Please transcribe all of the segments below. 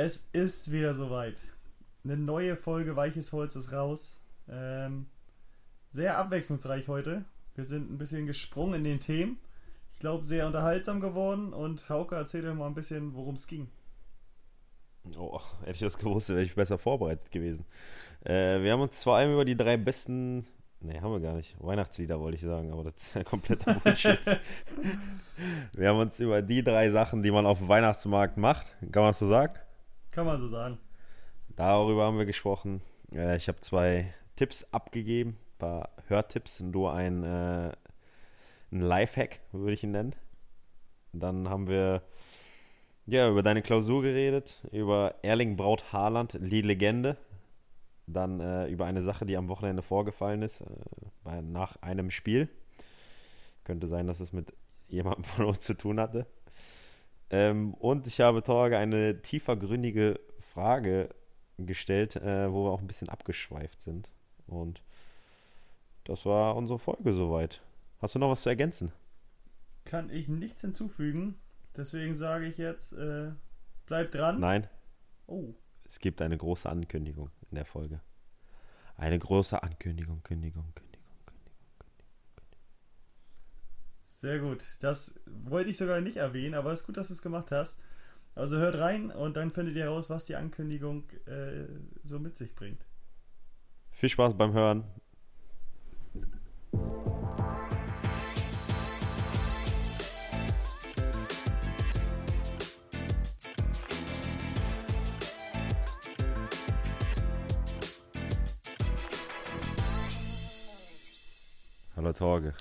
Es ist wieder soweit. Eine neue Folge Weiches Holz ist raus. Ähm, sehr abwechslungsreich heute. Wir sind ein bisschen gesprungen in den Themen. Ich glaube, sehr unterhaltsam geworden. Und Hauke, erzähl dir mal ein bisschen, worum es ging. Oh, hätte ich das gewusst, wäre ich besser vorbereitet gewesen. Äh, wir haben uns vor allem über die drei besten, nee, haben wir gar nicht, Weihnachtslieder wollte ich sagen, aber das ist ja kompletter Bullshit. wir haben uns über die drei Sachen, die man auf dem Weihnachtsmarkt macht, kann man das so sagen? Kann man so sagen. Darüber haben wir gesprochen. Äh, ich habe zwei Tipps abgegeben, ein paar Hörtipps, nur ein, äh, ein Lifehack, würde ich ihn nennen. Dann haben wir ja, über deine Klausur geredet, über Erling Braut Haaland, die Legende. Dann äh, über eine Sache, die am Wochenende vorgefallen ist, äh, bei, nach einem Spiel. Könnte sein, dass es mit jemandem von uns zu tun hatte. Ähm, und ich habe Torge eine tiefergründige Frage gestellt, äh, wo wir auch ein bisschen abgeschweift sind. Und das war unsere Folge soweit. Hast du noch was zu ergänzen? Kann ich nichts hinzufügen. Deswegen sage ich jetzt, äh, bleib dran. Nein. Oh. Es gibt eine große Ankündigung in der Folge. Eine große Ankündigung, Kündigung, Kündigung, Kündigung, Kündigung, Kündigung. Sehr gut. Das wollte ich sogar nicht erwähnen, aber es ist gut, dass du es gemacht hast. Also hört rein und dann findet ihr heraus, was die Ankündigung äh, so mit sich bringt. Viel Spaß beim Hören. Hallo Torge.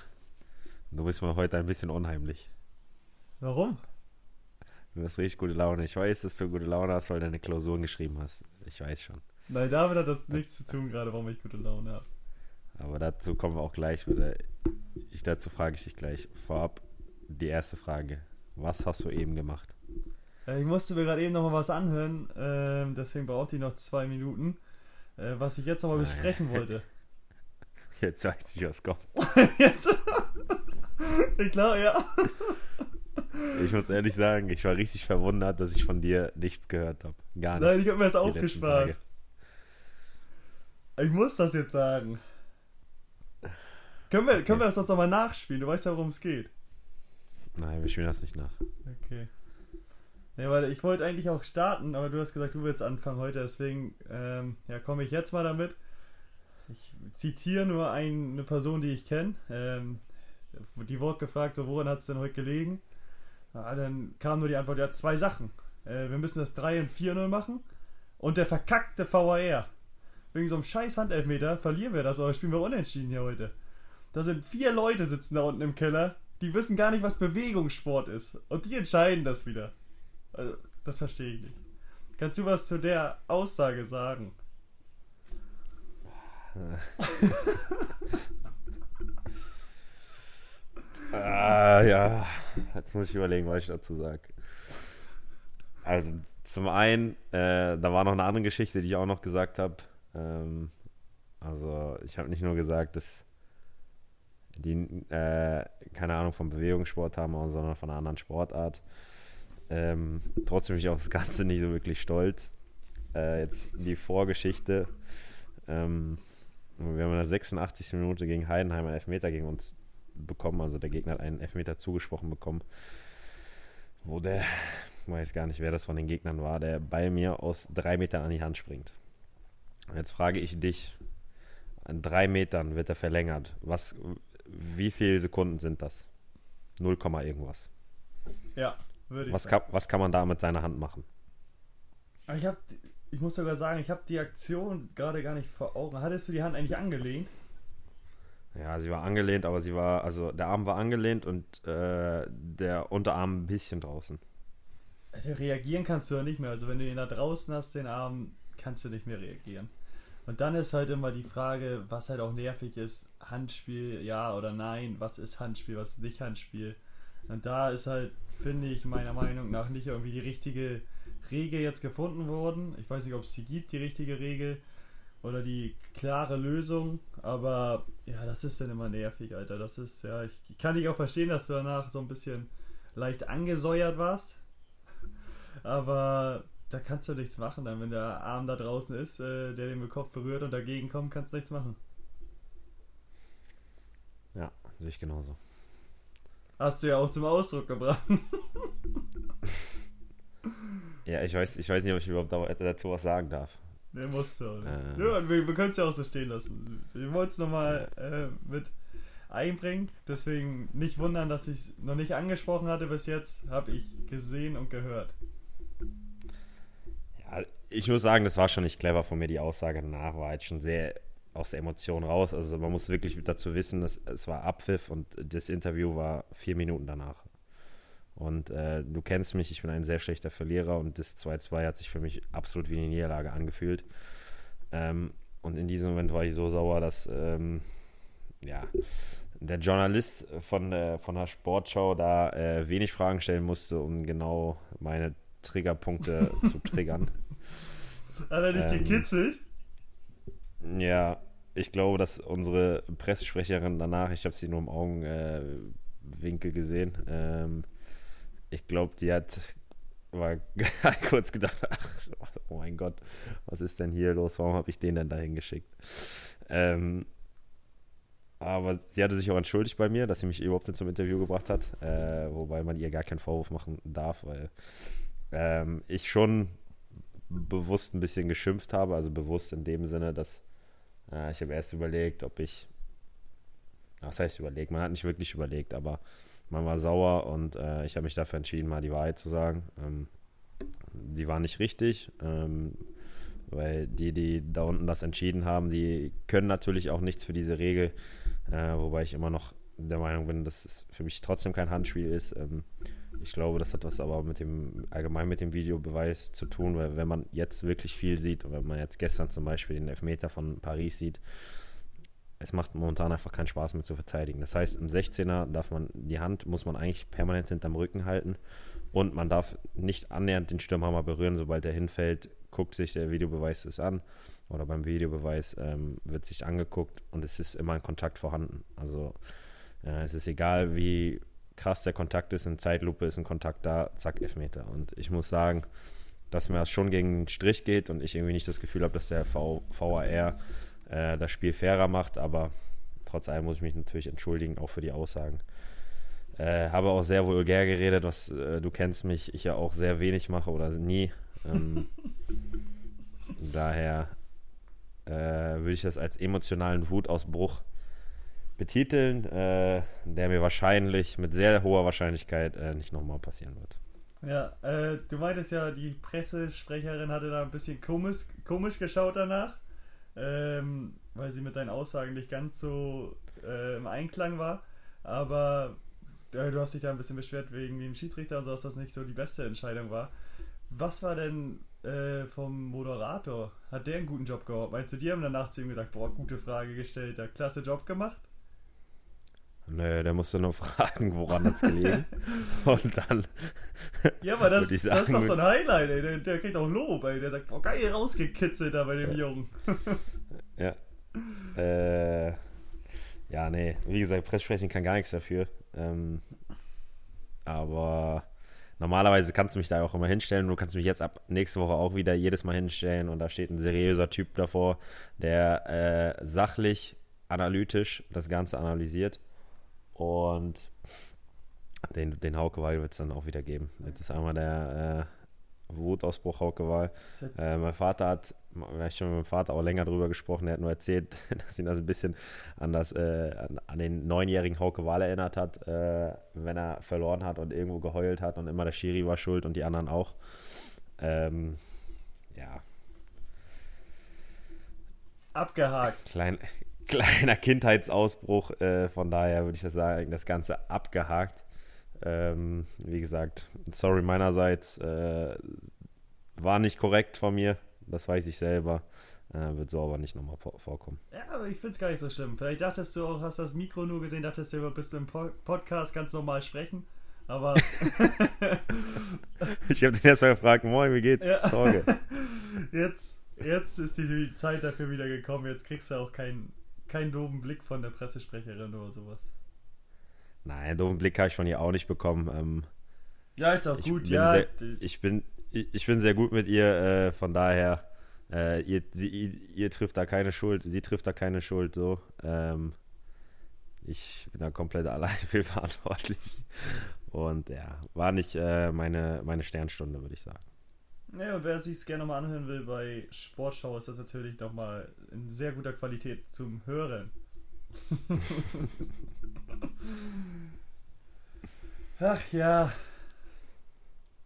Du bist mir heute ein bisschen unheimlich. Warum? Du hast richtig gute Laune. Ich weiß, dass du gute Laune hast, weil du deine Klausuren geschrieben hast. Ich weiß schon. Nein, damit hat das nichts zu tun, gerade warum ich gute Laune habe. Aber dazu kommen wir auch gleich. Oder ich, dazu frage ich dich gleich. Vorab die erste Frage. Was hast du eben gemacht? Äh, Ich musste mir gerade eben nochmal was anhören, ähm, deswegen brauchte ich noch zwei Minuten, äh, was ich jetzt nochmal besprechen wollte. Jetzt weiß ich, was kommt. jetzt? ich glaube, ja. Ich muss ehrlich sagen, ich war richtig verwundert, dass ich von dir nichts gehört habe. Gar nichts. Nein, ich habe mir das aufgespart. Ich muss das jetzt sagen. Können wir, können wir das sonst nochmal nachspielen? Du weißt ja, worum es geht. Nein, wir spielen das nicht nach. Okay. Ja, weil ich wollte eigentlich auch starten, aber du hast gesagt, du willst anfangen heute, deswegen ähm, ja, komme ich jetzt mal damit. Ich zitiere nur ein, eine Person, die ich kenne. Ähm, die wurde gefragt, so, woran hat es denn heute gelegen? Ja, dann kam nur die Antwort, ja, zwei Sachen. Äh, wir müssen das 3 und 4-0 machen und der verkackte VAR. Wegen so einem scheiß Handelfmeter verlieren wir das oder spielen wir unentschieden hier heute. Da sind vier Leute sitzen da unten im Keller, die wissen gar nicht, was Bewegungssport ist. Und die entscheiden das wieder. Also, das verstehe ich nicht. Kannst du was zu der Aussage sagen? Ah, ja. Jetzt muss ich überlegen, was ich dazu sage. Also, zum einen, äh, da war noch eine andere Geschichte, die ich auch noch gesagt habe. Ähm, also, ich habe nicht nur gesagt, dass die äh, keine Ahnung vom Bewegungssport haben, sondern von einer anderen Sportart. Ähm, trotzdem bin ich auf das Ganze nicht so wirklich stolz. Äh, jetzt die Vorgeschichte. Ähm, wir haben in der 86. Minute gegen Heidenheim einen Elfmeter gegen uns bekommen. Also der Gegner hat einen Elfmeter zugesprochen bekommen, wo der, weiß gar nicht, wer das von den Gegnern war, der bei mir aus drei Metern an die Hand springt. Und jetzt frage ich dich, an drei Metern wird er verlängert. Was, wie viele Sekunden sind das? 0, irgendwas. Ja, würde ich Was sagen. kann, was kann man da mit seiner Hand machen? Ich, hab, ich muss sogar sagen, ich habe die Aktion gerade gar nicht vor Augen. Hattest du die Hand eigentlich angelehnt? Ja, sie war angelehnt, aber sie war, also der Arm war angelehnt und äh, der Unterarm ein bisschen draußen. Also Reagieren kannst du ja nicht mehr. Also wenn du ihn da draußen hast, den Arm, kannst du nicht mehr reagieren. Und dann ist halt immer die Frage, was halt auch nervig ist, Handspiel, ja oder nein, was ist Handspiel, was ist nicht Handspiel. Und da ist halt, finde ich, meiner Meinung nach nicht irgendwie die richtige Regel jetzt gefunden worden. Ich weiß nicht, ob es die gibt, die richtige Regel oder die klare Lösung, aber ja, das ist dann immer nervig, Alter. Das ist, ja, ich, ich kann dich auch verstehen, dass du danach so ein bisschen leicht angesäuert warst. Aber da kannst du nichts machen, dann, wenn der Arm da draußen ist, äh, der den Kopf berührt und dagegen kommt, kannst du nichts machen. Ja, sehe ich genauso. Hast du ja auch zum Ausdruck gebracht. ja, ich weiß, ich weiß nicht, ob ich überhaupt dazu was sagen darf. Der musst du auch nicht. Äh. Ja, wir, wir können es ja auch so stehen lassen. Ich wollte es nochmal äh, mit einbringen. Deswegen nicht wundern, dass ich es noch nicht angesprochen hatte bis jetzt. Habe ich gesehen und gehört. Ja, ich muss sagen, das war schon nicht clever von mir. Die Aussage danach war halt schon sehr aus der Emotion raus. Also man muss wirklich dazu wissen, dass es war Abpfiff und das Interview war vier Minuten danach. Und äh, du kennst mich, ich bin ein sehr schlechter Verlierer und das 2-2 hat sich für mich absolut wie eine Niederlage angefühlt. Ähm, und in diesem Moment war ich so sauer, dass ähm, ja, der Journalist von der, von der Sportschau da äh, wenig Fragen stellen musste, um genau meine Triggerpunkte zu triggern. Hat er dich ähm, gekitzelt? Ja, ich glaube, dass unsere Pressesprecherin danach, ich habe sie nur im Augenwinkel äh, gesehen, ähm, ich glaube, die hat war kurz gedacht, ach, oh mein Gott, was ist denn hier los? Warum habe ich den denn dahin geschickt? Ähm, aber sie hatte sich auch entschuldigt bei mir, dass sie mich überhaupt nicht zum Interview gebracht hat, äh, wobei man ihr gar keinen Vorwurf machen darf, weil ähm, ich schon bewusst ein bisschen geschimpft habe, also bewusst in dem Sinne, dass äh, ich habe erst überlegt, ob ich, was heißt überlegt, man hat nicht wirklich überlegt, aber man war sauer und äh, ich habe mich dafür entschieden, mal die Wahrheit zu sagen. Ähm, die war nicht richtig. Ähm, weil die, die da unten das entschieden haben, die können natürlich auch nichts für diese Regel, äh, wobei ich immer noch der Meinung bin, dass es für mich trotzdem kein Handspiel ist. Ähm, ich glaube, das hat was aber mit dem allgemein mit dem Videobeweis zu tun, weil wenn man jetzt wirklich viel sieht, wenn man jetzt gestern zum Beispiel den Elfmeter von Paris sieht, es macht momentan einfach keinen Spaß mehr zu verteidigen. Das heißt, im 16er darf man die Hand, muss man eigentlich permanent hinterm Rücken halten und man darf nicht annähernd den Stürmhammer berühren, sobald er hinfällt, guckt sich der Videobeweis das an oder beim Videobeweis ähm, wird sich angeguckt und es ist immer ein Kontakt vorhanden. Also äh, es ist egal, wie krass der Kontakt ist, in Zeitlupe ist ein Kontakt da, zack, Elfmeter. Und ich muss sagen, dass mir das schon gegen den Strich geht und ich irgendwie nicht das Gefühl habe, dass der v VAR äh, das Spiel fairer macht, aber trotz allem muss ich mich natürlich entschuldigen, auch für die Aussagen. Äh, habe auch sehr vulgär geredet, was äh, du kennst mich, ich ja auch sehr wenig mache oder nie. Ähm, daher äh, würde ich das als emotionalen Wutausbruch betiteln, äh, der mir wahrscheinlich mit sehr hoher Wahrscheinlichkeit äh, nicht nochmal passieren wird. Ja, äh, du meintest ja, die Pressesprecherin hatte da ein bisschen komisch, komisch geschaut danach, ähm, weil sie mit deinen Aussagen nicht ganz so äh, im Einklang war. Aber äh, du hast dich da ein bisschen beschwert wegen dem Schiedsrichter und so, dass das nicht so die beste Entscheidung war. Was war denn äh, vom Moderator? Hat der einen guten Job gemacht? Meinst du, die haben danach zu ihm gesagt, boah, gute Frage gestellt, der klasse Job gemacht? Nö, der musste nur fragen, woran hat's gelegen. und dann. Ja, aber das, sagen, das ist doch so ein Highlight, ey. Der, der kriegt auch Lob, ey. Der sagt, boah, geil rausgekitzelt da bei dem ja. Jungen. ja. Äh, ja, nee. Wie gesagt, Presssprechen kann gar nichts dafür. Ähm, aber normalerweise kannst du mich da auch immer hinstellen. Du kannst mich jetzt ab nächste Woche auch wieder jedes Mal hinstellen und da steht ein seriöser Typ davor, der äh, sachlich, analytisch das Ganze analysiert. Und den, den Hauke wird es dann auch wieder geben. Jetzt ist einmal der äh, Wutausbruch Hauke Äh, mein Vater hat, ich habe mit meinem Vater auch länger drüber gesprochen, er hat nur erzählt, dass ihn das ein bisschen an, das, äh, an, an, den neunjährigen Hauke erinnert hat, äh, wenn er verloren hat und irgendwo geheult hat und immer der Schiri war schuld und die anderen auch. Ähm, ja. Abgehakt. Klein, kleiner Kindheitsausbruch. Äh, von daher würde ich das sagen, das Ganze abgehakt. Ähm, wie gesagt, sorry meinerseits. Äh, war nicht korrekt von mir. Das weiß ich selber. Äh, wird so aber nicht nochmal vorkommen. Ja, aber ich finde es gar nicht so schlimm. Vielleicht dachtest du auch, hast das Mikro nur gesehen, dachtest du, bist du im Podcast ganz normal sprechen. Aber. ich habe den erst mal gefragt, moin, wie geht's? Ja. Sorge. Jetzt, jetzt ist die Zeit dafür wieder gekommen. Jetzt kriegst du auch keinen keinen doofen Blick von der Pressesprecherin oder sowas. Nein, einen doofen Blick habe ich von ihr auch nicht bekommen. Ähm, ja, ist auch gut, ja. Sehr, ich bin, ich bin sehr gut mit ihr, äh, von daher, äh, ihr, sie, ihr, trifft da keine Schuld, sie trifft da keine Schuld, so. Ähm, ich bin da komplett allein für verantwortlich. Und ja, war nicht äh, meine, meine Sternstunde, würde ich sagen. Ja, und wer sich es gerne mal anhören will bei Sportschau, ist das natürlich nochmal in sehr guter Qualität zum Hören. Ach ja.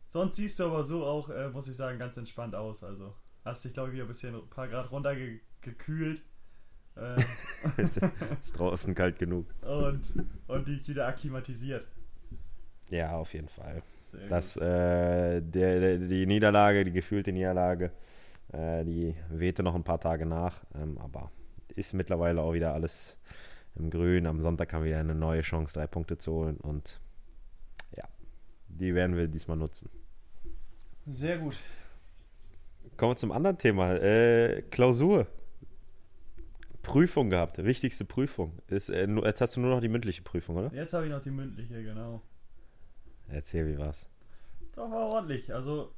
Sonst siehst du aber so auch, äh, muss ich sagen, ganz entspannt aus. Also hast dich, glaube ich, wieder ein bisschen ein paar Grad runtergekühlt. Äh, ist, ist draußen kalt genug. Und, und dich wieder akklimatisiert. Ja, auf jeden Fall. Das, äh, der, der, die Niederlage, die gefühlte Niederlage, äh, die wehte noch ein paar Tage nach, ähm, aber ist mittlerweile auch wieder alles im Grün. Am Sonntag haben wir eine neue Chance, drei Punkte zu holen und ja, die werden wir diesmal nutzen. Sehr gut. Kommen wir zum anderen Thema. Äh, Klausur. Prüfung gehabt, wichtigste Prüfung. Ist, äh, jetzt hast du nur noch die mündliche Prüfung, oder? Jetzt habe ich noch die mündliche, genau. Erzähl, wie war's? Doch, war ordentlich. Also,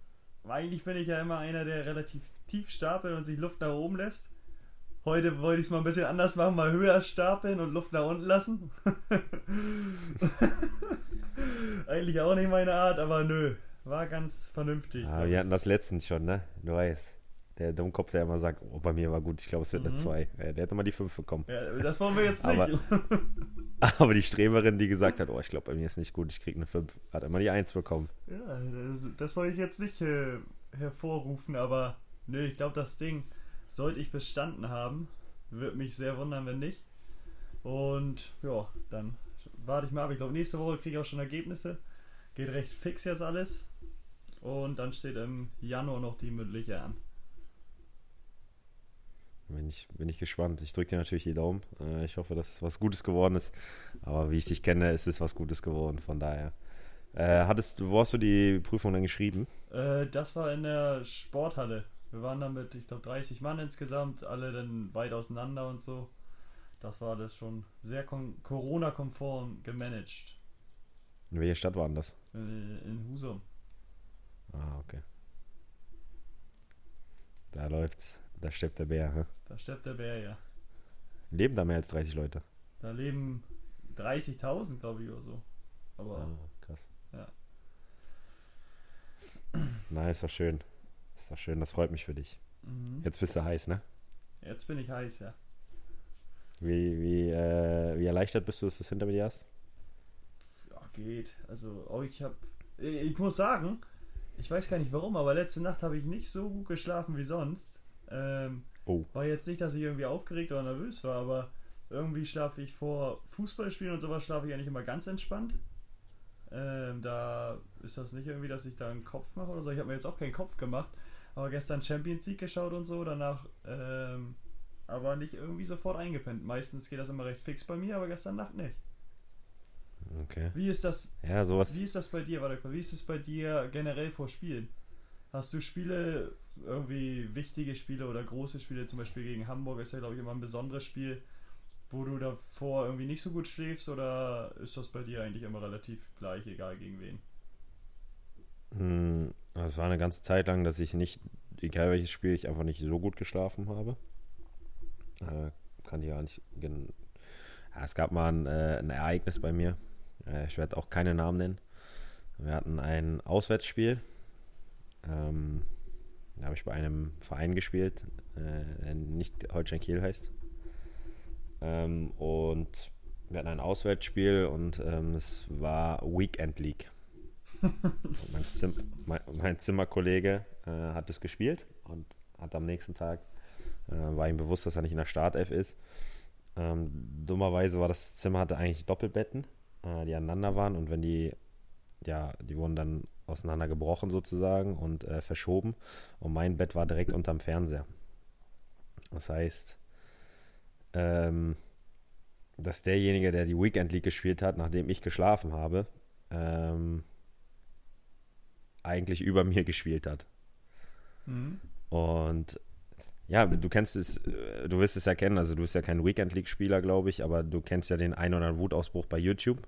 eigentlich bin ich ja immer einer, der relativ tief stapelt und sich Luft nach oben lässt. Heute wollte ich es mal ein bisschen anders machen, mal höher stapeln und Luft nach unten lassen. eigentlich auch nicht meine Art, aber nö. War ganz vernünftig. Ah, wir hatten das letztens schon, ne? Du weißt. Der Dummkopf, der immer sagt, oh, bei mir war gut, ich glaube, es wird mhm. eine 2. Der hat immer die 5 bekommen. Ja, das wollen wir jetzt nicht. Aber, aber die Streberin, die gesagt hat, oh, ich glaube, bei mir ist nicht gut, ich kriege eine 5, hat immer die 1 bekommen. Ja, das, das wollte ich jetzt nicht äh, hervorrufen, aber nö, ich glaube, das Ding sollte ich bestanden haben. Würde mich sehr wundern, wenn nicht. Und ja, dann warte ich mal ab. Ich glaube, nächste Woche kriege ich auch schon Ergebnisse. Geht recht fix jetzt alles. Und dann steht im Januar noch die mündliche an. Bin ich, bin ich gespannt. Ich drücke dir natürlich die Daumen. Äh, ich hoffe, dass was Gutes geworden ist. Aber wie ich dich kenne, ist es was Gutes geworden. Von daher. Äh, hattest, wo hast du die Prüfung dann geschrieben? Äh, das war in der Sporthalle. Wir waren da mit, ich glaube, 30 Mann insgesamt, alle dann weit auseinander und so. Das war das schon sehr Corona-konform gemanagt. In welcher Stadt waren das? In, in Husum. Ah, okay. Da läuft's. Da stirbt der Bär, hä? Da stirbt der Bär, ja. Leben da mehr als 30 Leute? Da leben 30.000, glaube ich, oder so. Aber. Ah, krass. Ja. Na, ist doch schön. Ist doch schön, das freut mich für dich. Mhm. Jetzt bist du heiß, ne? Jetzt bin ich heiß, ja. Wie, wie, äh, wie erleichtert bist du, dass du es hinter mir hast? Ja, geht. Also, oh, ich habe. Ich muss sagen, ich weiß gar nicht warum, aber letzte Nacht habe ich nicht so gut geschlafen wie sonst. Ähm, oh. War jetzt nicht, dass ich irgendwie aufgeregt oder nervös war, aber irgendwie schlafe ich vor Fußballspielen und sowas schlafe ich eigentlich immer ganz entspannt. Ähm, da ist das nicht irgendwie, dass ich da einen Kopf mache oder so. Ich habe mir jetzt auch keinen Kopf gemacht, aber gestern Champions League geschaut und so, danach ähm, aber nicht irgendwie sofort eingepennt. Meistens geht das immer recht fix bei mir, aber gestern Nacht nicht. Okay. Wie ist das? Ja, sowas. Wie ist das bei dir? Warte, wie ist es bei dir generell vor Spielen? Hast du Spiele, irgendwie wichtige Spiele oder große Spiele, zum Beispiel gegen Hamburg ist ja, glaube ich, immer ein besonderes Spiel, wo du davor irgendwie nicht so gut schläfst oder ist das bei dir eigentlich immer relativ gleich, egal gegen wen? Hm, es war eine ganze Zeit lang, dass ich nicht, egal welches Spiel, ich einfach nicht so gut geschlafen habe. Äh, kann ich ja nicht. Ja, es gab mal ein, äh, ein Ereignis bei mir. Äh, ich werde auch keine Namen nennen. Wir hatten ein Auswärtsspiel ähm, da habe ich bei einem Verein gespielt, äh, der nicht Holstein Kiel heißt. Ähm, und wir hatten ein Auswärtsspiel und ähm, es war Weekend League. mein, Zim mein, mein, Zimmerkollege äh, hat es gespielt und hat am nächsten Tag, äh, war ihm bewusst, dass er nicht in der Startelf ist. Ähm, dummerweise war das Zimmer hatte eigentlich Doppelbetten, äh, die aneinander waren und wenn die, ja, die wurden dann auseinandergebrochen sozusagen und äh, verschoben. Und mein Bett war direkt unterm Fernseher. Das heißt, ähm, dass derjenige, der die Weekend League gespielt hat, nachdem ich geschlafen habe, ähm, eigentlich über mir gespielt hat. Mhm. Und ja, du kennst es, äh, du wirst es ja kennen, also du bist ja kein Weekend League-Spieler, glaube ich, aber du kennst ja den ein oder anderen Wutausbruch bei YouTube.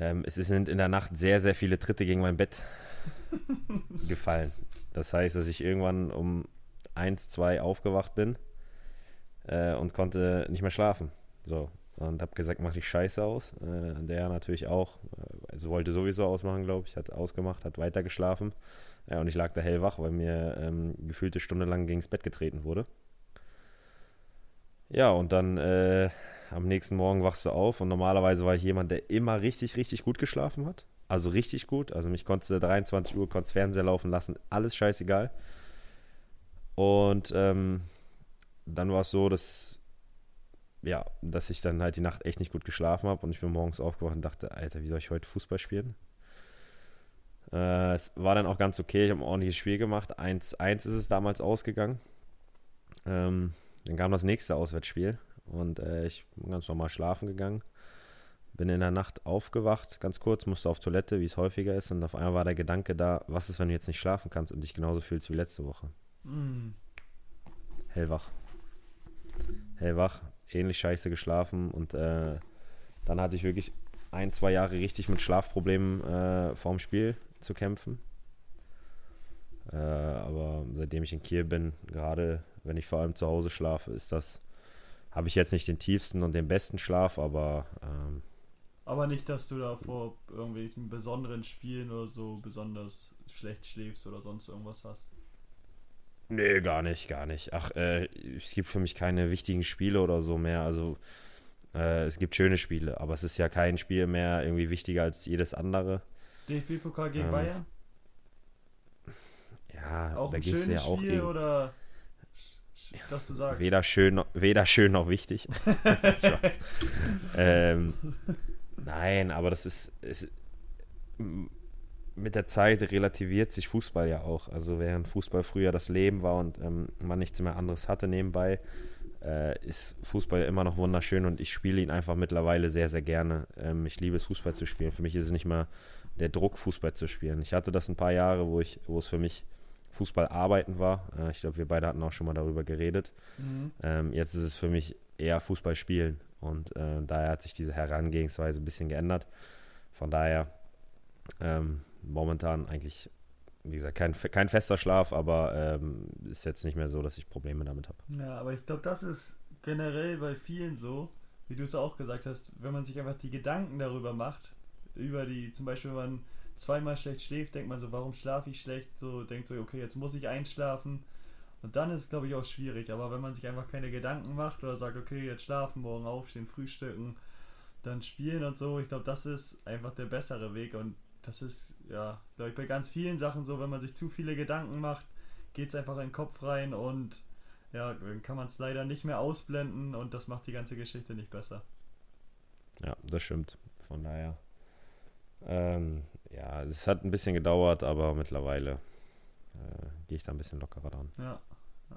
Ähm, es sind in der Nacht sehr, sehr viele Tritte gegen mein Bett gefallen. Das heißt, dass ich irgendwann um 1, 2 aufgewacht bin äh, und konnte nicht mehr schlafen. So. Und habe gesagt, mach dich scheiße aus. Äh, der natürlich auch. Äh, also wollte sowieso ausmachen, glaube ich. Hat ausgemacht, hat weiter geschlafen. Ja, und ich lag da hellwach, weil mir ähm, gefühlte Stunde lang gegens Bett getreten wurde. Ja, und dann äh, am nächsten Morgen wachst du auf und normalerweise war ich jemand, der immer richtig, richtig gut geschlafen hat. Also richtig gut. Also mich konntest du 23 Uhr, konntest Fernseher laufen lassen, alles scheißegal. Und ähm, dann war es so, dass ja, dass ich dann halt die Nacht echt nicht gut geschlafen habe und ich bin morgens aufgewacht und dachte, Alter, wie soll ich heute Fußball spielen? Äh, es war dann auch ganz okay, ich habe ein ordentliches Spiel gemacht. 1-1 ist es damals ausgegangen. Ähm, dann kam das nächste Auswärtsspiel und äh, ich bin ganz normal schlafen gegangen. Bin in der Nacht aufgewacht, ganz kurz, musste auf Toilette, wie es häufiger ist. Und auf einmal war der Gedanke da, was ist, wenn du jetzt nicht schlafen kannst und dich genauso fühlst wie letzte Woche? Mm. Hellwach. Hellwach, ähnlich scheiße geschlafen. Und äh, dann hatte ich wirklich ein, zwei Jahre richtig mit Schlafproblemen äh, vorm Spiel zu kämpfen. Äh, aber seitdem ich in Kiel bin, gerade wenn ich vor allem zu Hause schlafe, ist das, habe ich jetzt nicht den tiefsten und den besten Schlaf, aber. Ähm, aber nicht, dass du da vor irgendwelchen besonderen Spielen oder so besonders schlecht schläfst oder sonst irgendwas hast. Nee, gar nicht, gar nicht. Ach, äh, es gibt für mich keine wichtigen Spiele oder so mehr. Also äh, es gibt schöne Spiele, aber es ist ja kein Spiel mehr irgendwie wichtiger als jedes andere. DFB-Pokal gegen ähm, Bayern? Ja, auch da ein schönes ja auch Spiel gegen, oder dass du sagst. Weder schön, weder schön noch wichtig. ähm, nein, aber das ist, ist, mit der Zeit relativiert sich Fußball ja auch. Also während Fußball früher das Leben war und ähm, man nichts mehr anderes hatte nebenbei, äh, ist Fußball immer noch wunderschön und ich spiele ihn einfach mittlerweile sehr, sehr gerne. Ähm, ich liebe es, Fußball zu spielen. Für mich ist es nicht mal der Druck, Fußball zu spielen. Ich hatte das ein paar Jahre, wo ich, wo es für mich Fußball arbeiten war. Äh, ich glaube, wir beide hatten auch schon mal darüber geredet. Mhm. Ähm, jetzt ist es für mich eher Fußball spielen und äh, daher hat sich diese Herangehensweise ein bisschen geändert. Von daher ähm, momentan eigentlich, wie gesagt, kein, kein fester Schlaf, aber ähm, ist jetzt nicht mehr so, dass ich Probleme damit habe. Ja, aber ich glaube, das ist generell bei vielen so, wie du es auch gesagt hast, wenn man sich einfach die Gedanken darüber macht, über die, zum Beispiel, wenn man zweimal schlecht schläft, denkt man so, warum schlafe ich schlecht? So denkt so, okay, jetzt muss ich einschlafen. Und dann ist es, glaube ich, auch schwierig. Aber wenn man sich einfach keine Gedanken macht oder sagt, okay, jetzt schlafen, morgen aufstehen, frühstücken, dann spielen und so, ich glaube, das ist einfach der bessere Weg. Und das ist, ja, glaube ich, bei ganz vielen Sachen so, wenn man sich zu viele Gedanken macht, geht es einfach in den Kopf rein und ja, dann kann man es leider nicht mehr ausblenden und das macht die ganze Geschichte nicht besser. Ja, das stimmt. Von daher ähm, ja, es hat ein bisschen gedauert, aber mittlerweile äh, gehe ich da ein bisschen lockerer dran. Ja, ja.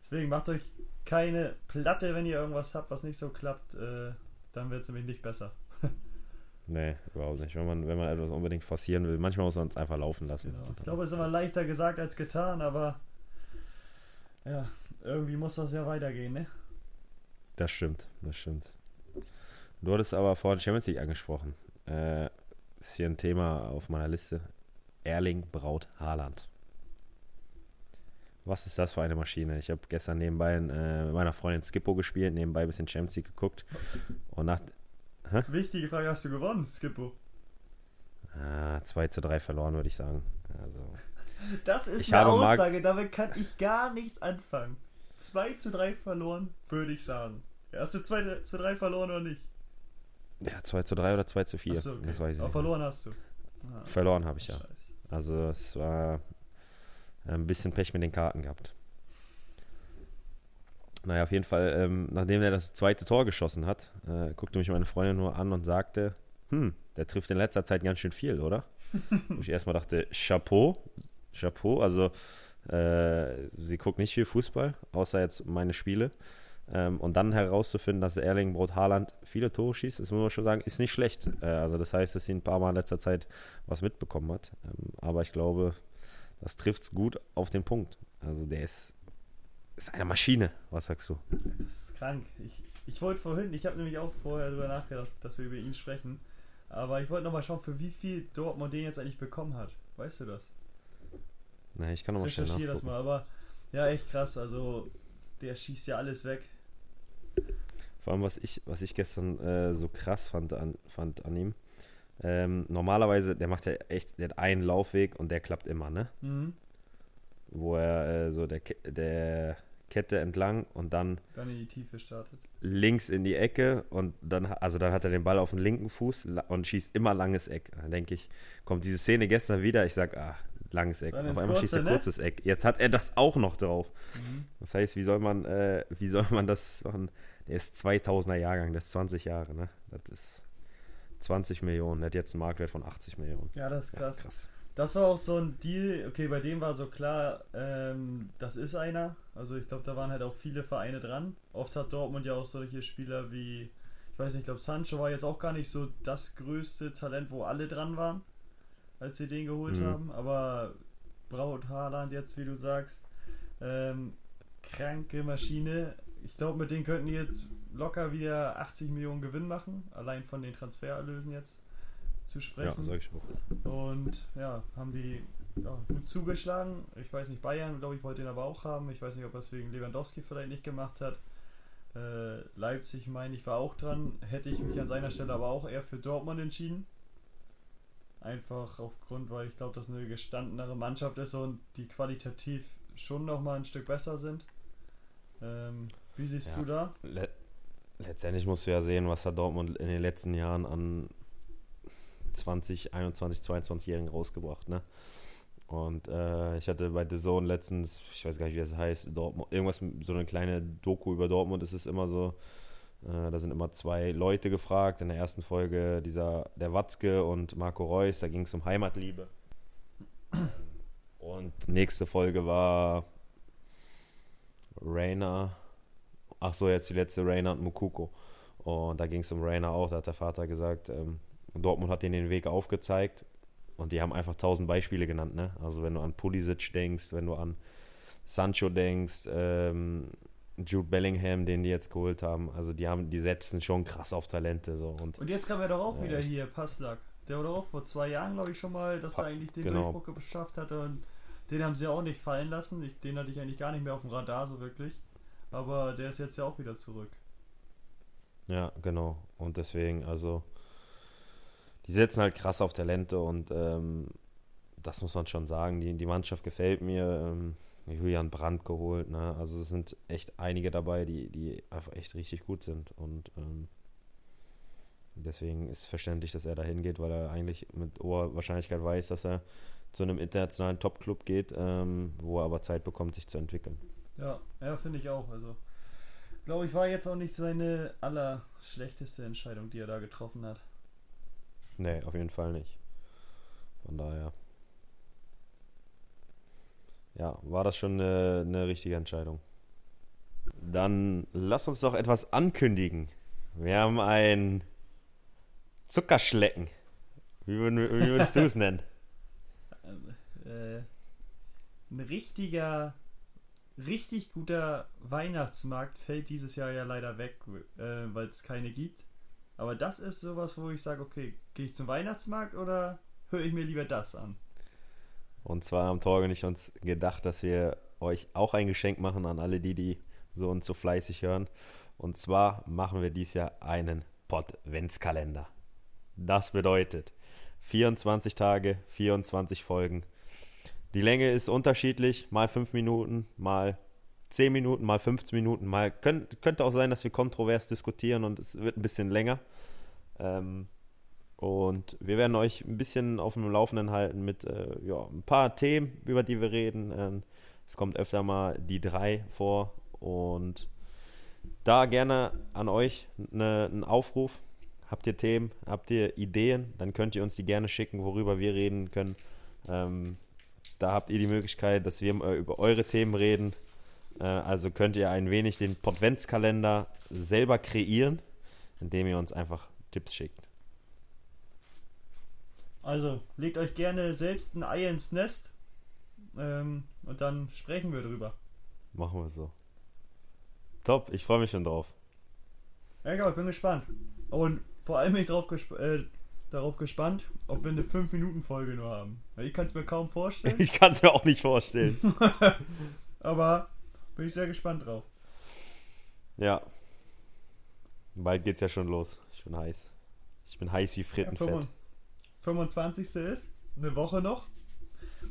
Deswegen macht euch keine Platte, wenn ihr irgendwas habt, was nicht so klappt, äh, dann wird es nämlich nicht besser. nee, überhaupt nicht. Wenn man, wenn man etwas unbedingt forcieren will, manchmal muss man es einfach laufen lassen. Genau. Ich glaube, es ist immer leichter gesagt als getan, aber ja, irgendwie muss das ja weitergehen, ne? Das stimmt, das stimmt. Du hattest aber vorhin Champions League angesprochen. Äh, ist hier ein Thema auf meiner Liste. Erling Braut Haaland. Was ist das für eine Maschine? Ich habe gestern nebenbei äh, mit meiner Freundin Skippo gespielt, nebenbei ein bisschen Champions League geguckt. Und nach. Hä? Wichtige Frage, hast du gewonnen, Skippo? Ah, 2 zu 3 verloren, würde ich sagen. Also, das ist eine Aussage, damit kann ich gar nichts anfangen. 2 zu 3 verloren, würde ich sagen. Hast du 2 zu 3 verloren oder nicht? Ja, 2 zu 3 oder 2 zu 4. So, okay. Das weiß ich Aber nicht. verloren hast du. Ah, verloren habe ich ja. Scheiße. Also es war ein bisschen Pech mit den Karten gehabt. Naja, auf jeden Fall, ähm, nachdem er das zweite Tor geschossen hat, äh, guckte mich meine Freundin nur an und sagte, hm, der trifft in letzter Zeit ganz schön viel, oder? Wo ich erstmal dachte, Chapeau, Chapeau, also äh, sie guckt nicht viel Fußball, außer jetzt meine Spiele. Ähm, und dann herauszufinden, dass Erling Brot Haaland viele Tore schießt, das muss man schon sagen, ist nicht schlecht. Äh, also das heißt, dass sie ein paar Mal in letzter Zeit was mitbekommen hat. Ähm, aber ich glaube, das trifft es gut auf den Punkt. Also der ist, ist eine Maschine. Was sagst du? Das ist krank. Ich, ich wollte vorhin, ich habe nämlich auch vorher darüber nachgedacht, dass wir über ihn sprechen. Aber ich wollte nochmal schauen, für wie viel Dortmund den jetzt eigentlich bekommen hat. Weißt du das? Nee, ich kann nochmal schnell Recherchiere das mal, aber ja, echt krass. Also, der schießt ja alles weg. Vor allem, was ich, was ich gestern äh, so krass fand an, fand an ihm. Ähm, normalerweise, der macht ja echt, der hat einen Laufweg und der klappt immer, ne? Mhm. Wo er äh, so der, der Kette entlang und dann Dann in die Tiefe startet. links in die Ecke und dann, also dann hat er den Ball auf den linken Fuß und schießt immer langes Eck. Dann denke ich, kommt diese Szene gestern wieder, ich sag, ah, langes Eck. Dann auf einmal schießt er Kurze, ne? kurzes Eck. Jetzt hat er das auch noch drauf. Mhm. Das heißt, wie soll man, äh, wie soll man das machen? Der ist 2000er Jahrgang, der ist 20 Jahre, ne? Das ist 20 Millionen. Der hat jetzt einen Marktwert von 80 Millionen. Ja, das ist Ja, krass. krass. Das war auch so ein Deal, okay, bei dem war so klar, ähm, das ist einer. Also ich glaube, da waren halt auch viele Vereine dran. Oft hat Dortmund ja auch solche Spieler wie, ich weiß nicht, ich glaube, Sancho war jetzt auch gar nicht so das größte Talent, wo alle dran waren, als sie den geholt Mhm. haben. Aber Braut Haaland jetzt, wie du sagst, ähm, kranke Maschine. Ich glaube, mit denen könnten die jetzt locker wieder 80 Millionen Gewinn machen, allein von den Transfererlösen jetzt zu Ja, sprechen. sag ich auch. Und ja, haben die ja, gut zugeschlagen. Ich weiß nicht, Bayern, glaube ich, wollte ihn aber auch haben. Ich weiß nicht, ob er es wegen Lewandowski vielleicht nicht gemacht hat. Äh, Leipzig, meine ich, war auch dran. Hätte ich mich an seiner Stelle aber auch eher für Dortmund entschieden. Einfach aufgrund, weil ich glaube, dass eine gestandenere Mannschaft ist und die qualitativ schon nochmal ein Stück besser sind. Ähm, wie siehst Ja. du da? Le letztendlich musst du ja sehen, was hat Dortmund in den letzten Jahren an 20, 21, 22-Jährigen rausgebracht, ne? Und äh, ich hatte bei The Zone letztens, ich weiß gar nicht, wie das heißt, Dortmund, irgendwas, so eine kleine Doku über Dortmund ist es immer so. Äh, da sind immer zwei Leute gefragt. In der ersten Folge dieser, der Watzke und Marco Reus, da ging es um Heimatliebe. Und nächste Folge war Rainer. Ach so, jetzt die letzte Rainer und Mukuko. Und da ging es um Rainer auch. Da hat der Vater gesagt, ähm, Dortmund hat ihnen den Weg aufgezeigt. Und die haben einfach tausend Beispiele genannt. Ne? Also wenn du an Pulisic denkst, wenn du an Sancho denkst, ähm, Jude Bellingham, den die jetzt geholt haben. Also die haben, die setzen schon krass auf Talente. So. Und Und jetzt kam er doch auch Ja, wieder hier, Passlack. Der war doch auch vor zwei Jahren, glaube ich, schon mal, dass er eigentlich den genau. Durchbruch geschafft hatte. Und den haben sie auch nicht fallen lassen. Ich, den hatte ich eigentlich gar nicht mehr auf dem Radar, so wirklich. Aber der ist jetzt ja auch wieder zurück. Ja, genau. Und deswegen, also, die setzen halt krass auf Talente und ähm, das muss man schon sagen. Die, die Mannschaft gefällt mir. Ähm, Julian Brandt geholt, ne? Also es sind echt einige dabei, die, die einfach echt richtig gut sind. Und ähm, deswegen ist verständlich, dass er da hingeht, weil er eigentlich mit hoher Wahrscheinlichkeit weiß, dass er zu einem internationalen Top-Club geht, ähm, wo er aber Zeit bekommt, sich zu entwickeln. Ja, ja, finde ich auch. Also, glaube ich, war jetzt auch nicht seine allerschlechteste Entscheidung, die er da getroffen hat. Nee, auf jeden Fall nicht. Von daher. Ja, war das schon eine, eine richtige Entscheidung. Dann lass uns doch etwas ankündigen. Wir haben ein Zuckerschlecken. Wie, würdest du es nennen? Ähm, äh, ein richtiger, richtig guter Weihnachtsmarkt fällt dieses Jahr ja leider weg, äh, weil es keine gibt. Aber das ist sowas, wo ich sage, okay, gehe ich zum Weihnachtsmarkt oder höre ich mir lieber das an? Und zwar haben Torge und ich uns gedacht, dass wir euch auch ein Geschenk machen an alle die, die so und so fleißig hören. Und zwar machen wir dieses Jahr einen Podventskalender. Das bedeutet 24 Tage, 24 Folgen. Die Länge ist unterschiedlich, mal 5 Minuten, mal 10 Minuten, mal 15 Minuten, mal könnt, könnte auch sein, dass wir kontrovers diskutieren und es wird ein bisschen länger. Ähm, und wir werden euch ein bisschen auf dem Laufenden halten mit äh, ja, ein paar Themen, über die wir reden. Ähm, es kommt öfter mal die drei vor. Und da gerne an euch ne, einen Aufruf. Habt ihr Themen, habt ihr Ideen, dann könnt ihr uns die gerne schicken, worüber wir reden können. Ähm, da habt ihr die Möglichkeit, dass wir äh, über eure Themen reden. Äh, also könnt ihr ein wenig den Podventskalender selber kreieren, indem ihr uns einfach Tipps schickt. Also, legt euch gerne selbst ein Ei ins Nest ähm, und dann sprechen wir drüber. Machen wir so. Top, ich freue mich schon drauf. Ja, ich bin gespannt. Und vor allem bin ich drauf gesp äh, darauf gespannt, ob wir eine 5-Minuten-Folge nur haben. Weil ich kann es mir kaum vorstellen. Ich kann es mir auch nicht vorstellen. aber bin ich sehr gespannt drauf. Ja. Bald geht's ja schon los. Ich bin heiß. Ich bin heiß wie Frittenfett. Ja, 25. ist, eine Woche noch.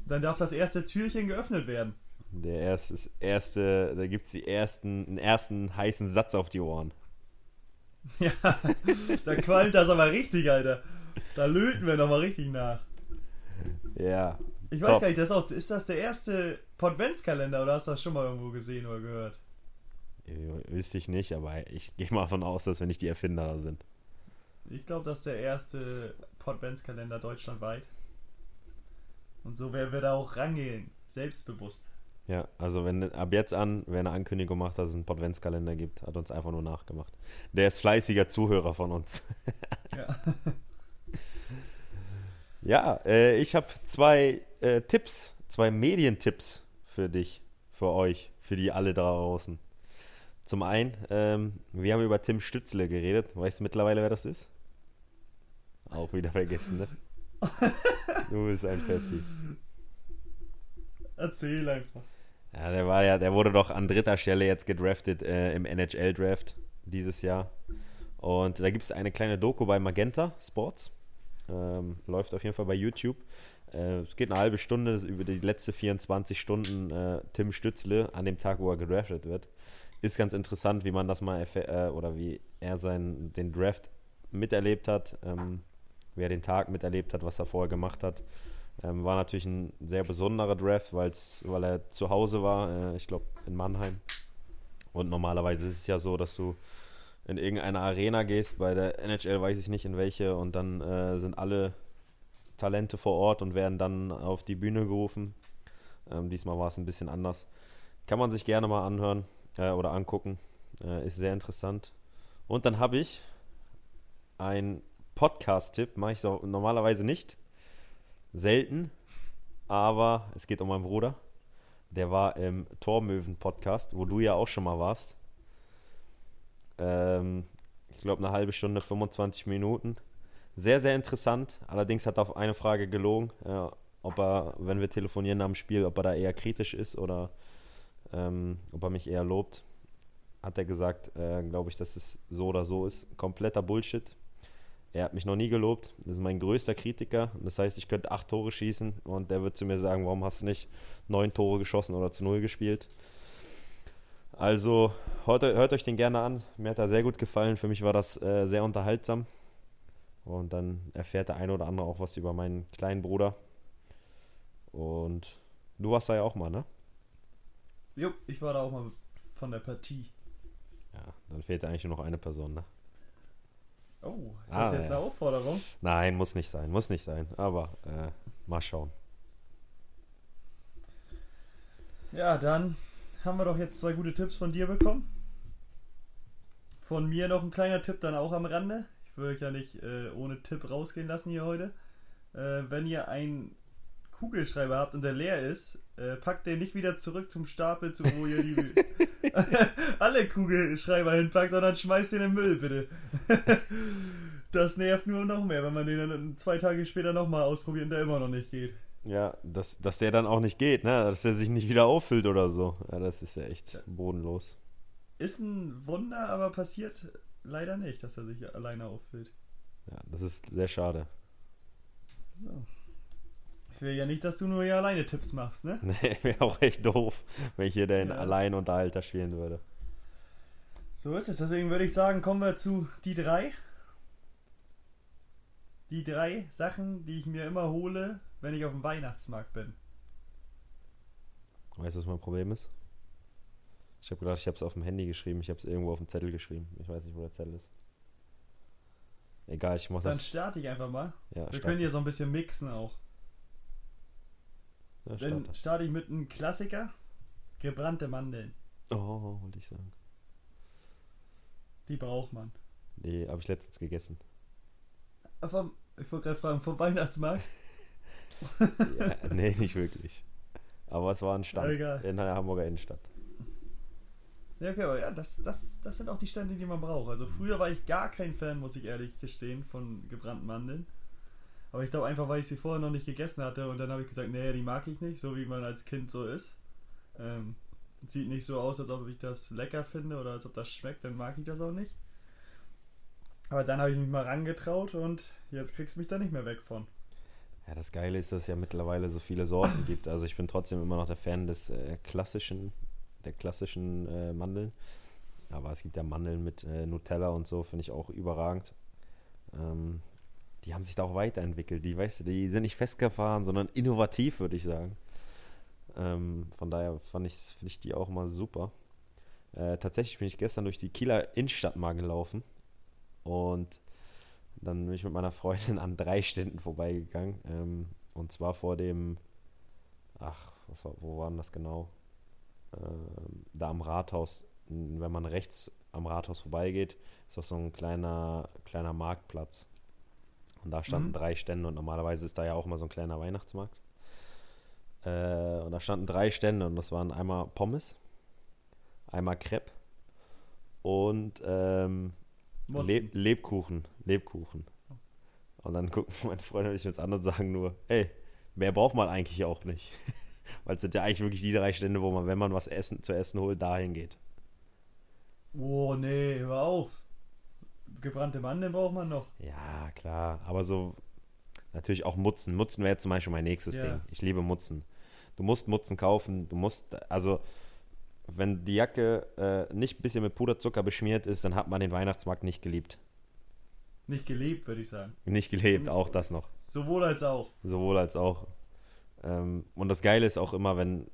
Dann darf das erste Türchen geöffnet werden. Der erste, erste da gibt's die ersten, einen ersten heißen Satz auf die Ohren. Ja, da qualmt das aber richtig, Alter. Da löten wir nochmal richtig nach. Ja. Ich weiß top. gar nicht, das ist, auch, ist das der erste Podventskalender oder hast du das schon mal irgendwo gesehen oder gehört? Wüsste ich nicht, aber ich gehe mal davon aus, dass wir nicht die Erfinder sind. Ich glaube, das ist der erste Podventskalender deutschlandweit. Und so werden wir da auch rangehen, selbstbewusst. Ja, also wenn ab jetzt an, wer eine Ankündigung macht, dass es einen Podventskalender gibt, hat uns einfach nur nachgemacht. Der ist fleißiger Zuhörer von uns. ja, ja äh, ich habe zwei äh, Tipps, zwei Medientipps für dich, für euch, für die alle da draußen. Zum einen, ähm, wir haben über Tim Stützle geredet. Weißt du mittlerweile, wer das ist? Auch wieder vergessen, ne? du bist ein Fessi. Erzähl einfach. Ja, der war ja, der wurde doch an dritter Stelle jetzt gedraftet äh, im NHL-Draft dieses Jahr. Und da gibt es eine kleine Doku bei Magenta Sports. Ähm, läuft auf jeden Fall bei YouTube. Äh, es geht eine halbe Stunde über die letzten 24 Stunden äh, Tim Stützle an dem Tag, wo er gedraftet wird. Ist ganz interessant, wie man das mal äh, oder wie er seinen, den Draft miterlebt hat, ähm, wie er den Tag miterlebt hat, was er vorher gemacht hat. Ähm, war natürlich ein sehr besonderer Draft, weil's, weil er zu Hause war, äh, ich glaube in Mannheim. Und normalerweise ist es ja so, dass du in irgendeine Arena gehst, bei der NHL weiß ich nicht in welche, und dann äh, sind alle Talente vor Ort und werden dann auf die Bühne gerufen. Ähm, diesmal war es ein bisschen anders. Kann man sich gerne mal anhören äh, oder angucken. Äh, ist sehr interessant. Und dann habe ich einen Podcast-Tipp, mache ich so normalerweise nicht selten, aber es geht um meinen Bruder. Der war im Tormöwen-Podcast, wo du ja auch schon mal warst. Ähm, ich glaube, eine halbe Stunde, 25 Minuten. Sehr, sehr interessant. Allerdings hat er auf eine Frage gelogen, äh, ob er, wenn wir telefonieren am Spiel, ob er da eher kritisch ist oder ähm, ob er mich eher lobt. Hat er gesagt, äh, glaube ich, dass es so oder so ist. Kompletter Bullshit. Er hat mich noch nie gelobt. Das ist mein größter Kritiker. Das heißt, ich könnte acht Tore schießen und der wird zu mir sagen, warum hast du nicht neun Tore geschossen oder zu null gespielt? Also hört, hört euch den gerne an. Mir hat er sehr gut gefallen. Für mich war das äh, sehr unterhaltsam. Und dann erfährt der eine oder andere auch was über meinen kleinen Bruder. Und du warst da ja auch mal, ne? Jo, ich war da auch mal von der Partie. Ja, dann fehlt eigentlich nur noch eine Person, ne? Oh, ist das ah, jetzt ja. eine Aufforderung? Nein, muss nicht sein, muss nicht sein. Aber äh, mal schauen. Ja, dann haben wir doch jetzt zwei gute Tipps von dir bekommen. Von mir noch ein kleiner Tipp dann auch am Rande. Ich will euch ja nicht äh, ohne Tipp rausgehen lassen hier heute. Äh, wenn ihr einen Kugelschreiber habt und der leer ist, äh, packt den nicht wieder zurück zum Stapel, zu wo ihr die alle Kugelschreiber hinpackt, sondern schmeißt den in den Müll, bitte. das nervt nur noch mehr, wenn man den dann zwei Tage später nochmal ausprobiert und der immer noch nicht geht. Ja, dass, dass der dann auch nicht geht, ne? Dass der sich nicht wieder auffüllt oder so. Ja, das ist ja echt bodenlos. Ist ein Wunder, aber passiert leider nicht, dass er sich alleine auffüllt. Ja, das ist sehr schade. So. Ich will ja nicht, dass du nur hier alleine Tipps machst, ne? Nee, wäre auch echt doof, wenn ich hier den ja. Alleinunterhalter spielen würde. So ist es. Deswegen würde ich sagen, kommen wir zu die drei. Die drei Sachen, die ich mir immer hole, wenn ich auf dem Weihnachtsmarkt bin. Weißt du, was mein Problem ist? Ich habe gedacht, ich habe es auf dem Handy geschrieben. Ich habe es irgendwo auf dem Zettel geschrieben. Ich weiß nicht, wo der Zettel ist. Egal, ich mach das. Dann starte ich einfach mal. Ja, Wir können hier so ein bisschen mixen auch. Ja, Dann starte ich mit einem Klassiker. Gebrannte Mandeln. Oh, wollte ich sagen. Die braucht man. Nee, habe ich letztens gegessen. Vom, ich wollte gerade fragen, vom Weihnachtsmarkt? ja, nee, nicht wirklich. Aber es war ein Stand Egal. in der Hamburger Innenstadt. Ja, okay, aber ja, das, das, das sind auch die Stände, die man braucht. Also früher war ich gar kein Fan, muss ich ehrlich gestehen, von gebrannten Mandeln. Aber ich glaube einfach, weil ich sie vorher noch nicht gegessen hatte und dann habe ich gesagt, nee, die mag ich nicht, so wie man als Kind so ist. Ähm, sieht nicht so aus, als ob ich das lecker finde oder als ob das schmeckt, dann mag ich das auch nicht. Aber dann habe ich mich mal rangetraut und jetzt kriegst du mich da nicht mehr weg von. Ja, das Geile ist, dass es ja mittlerweile so viele Sorten gibt. Also ich bin trotzdem immer noch der Fan des äh, klassischen, der klassischen äh, Mandeln. Aber es gibt ja Mandeln mit äh, Nutella und so, finde ich auch überragend. Ähm, die haben sich da auch weiterentwickelt. Die, weißt du, die sind nicht festgefahren, sondern innovativ, würde ich sagen. Ähm, von daher finde ich die auch mal super. Äh, tatsächlich bin ich gestern durch die Kieler Innenstadt mal gelaufen und dann bin ich mit meiner Freundin an drei Ständen vorbeigegangen. Ähm, und zwar vor dem, ach, was war, wo war denn das genau? Ähm, da am Rathaus. Wenn man rechts am Rathaus vorbeigeht, ist das so ein kleiner, kleiner Marktplatz. Und da standen mhm. drei Stände und normalerweise ist da ja auch immer so ein kleiner Weihnachtsmarkt. Äh, und da standen drei Stände und das waren einmal Pommes, einmal Crepe und ähm, Le Lebkuchen. Lebkuchen. Und dann gucken meine Freunde und ich uns an und sagen nur, ey, mehr braucht man eigentlich auch nicht. Weil es sind ja eigentlich wirklich die drei Stände, wo man, wenn man was essen, zu essen holt, dahin geht. Oh, nee, hör auf. Gebrannte Mandeln braucht man noch. Ja, klar. Aber so, natürlich auch Mutzen. Mutzen wäre zum Beispiel mein nächstes ja. Ding. Ich liebe Mutzen. Du musst Mutzen kaufen. Du musst, also, wenn die Jacke äh, nicht ein bisschen mit Puderzucker beschmiert ist, dann hat man den Weihnachtsmarkt nicht geliebt. Nicht gelebt, würde ich sagen. Nicht gelebt, auch das noch. Sowohl als auch. Sowohl als auch. Ähm, und das Geile ist auch immer, wenn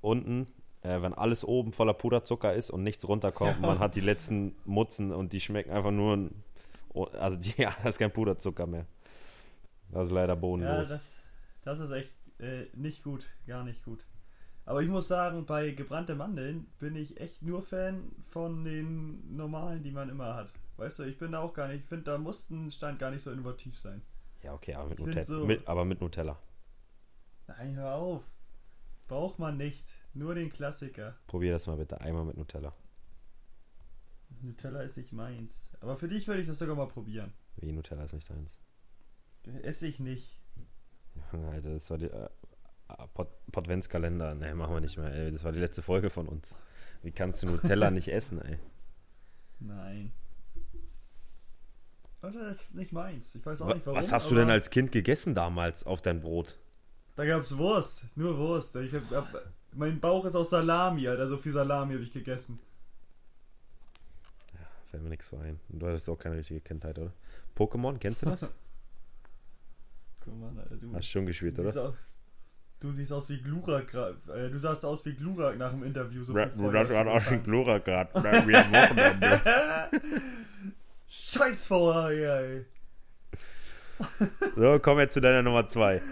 unten, äh, wenn alles oben voller Puderzucker ist und nichts runterkommt, ja. man hat die letzten Mutzen und die schmecken einfach nur, also die, ja, das ist kein Puderzucker mehr. Das ist leider bodenlos. Ja, das, das ist echt äh, nicht gut, gar nicht gut. Aber ich muss sagen, bei gebrannte Mandeln bin ich echt nur Fan von den normalen, die man immer hat. Weißt du, ich bin da auch gar nicht, ich finde, da muss ein Stand gar nicht so innovativ sein. Ja, okay, aber mit, Nutella, so, mit, aber mit Nutella. Nein, hör auf. Braucht man nicht. Nur den Klassiker. Probier das mal bitte einmal mit Nutella. Nutella ist nicht meins. Aber für dich würde ich das sogar mal probieren. Wie Nutella ist nicht deins? Esse ich nicht. Alter, das war die, äh, Podventskalender. Ne, machen wir nicht mehr. Ey. Das war die letzte Folge von uns. Wie kannst du Nutella nicht essen, ey? Nein. Das ist nicht meins. Ich weiß auch nicht warum. Was hast du denn als Kind gegessen damals auf dein Brot? Da gab's Wurst. Nur Wurst. Ich hab, hab, mein Bauch ist aus Salami, Alter. So viel Salami habe ich gegessen. Ja, fällt mir nichts so ein. Du hattest auch keine richtige Kindheit, oder? Pokémon, kennst du das? Guck mal, Alter, du. Hast schon gespielt, oder? Auch, Du siehst aus wie Glurak. Äh, du sahst aus wie Glurak nach dem Interview. So Ra du sahst aus wie Glurak gerade. Wie am Wochenende. Scheiß VR, ey. so, komm jetzt zu deiner Nummer 2.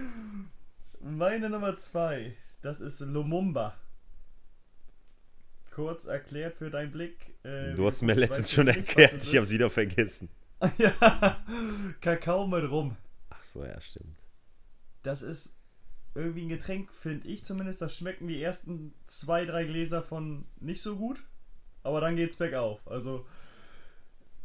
Meine Nummer 2, das ist Lumumba. Kurz erklärt für deinen Blick. Äh, du hast mir letztens schon erklärt, ich hab's wieder vergessen. ja, Kakao mit Rum. Ach so, ja, stimmt. Das ist irgendwie ein Getränk, finde ich zumindest. Das schmecken die ersten zwei, drei Gläser von nicht so gut. Aber dann geht's bergauf. Also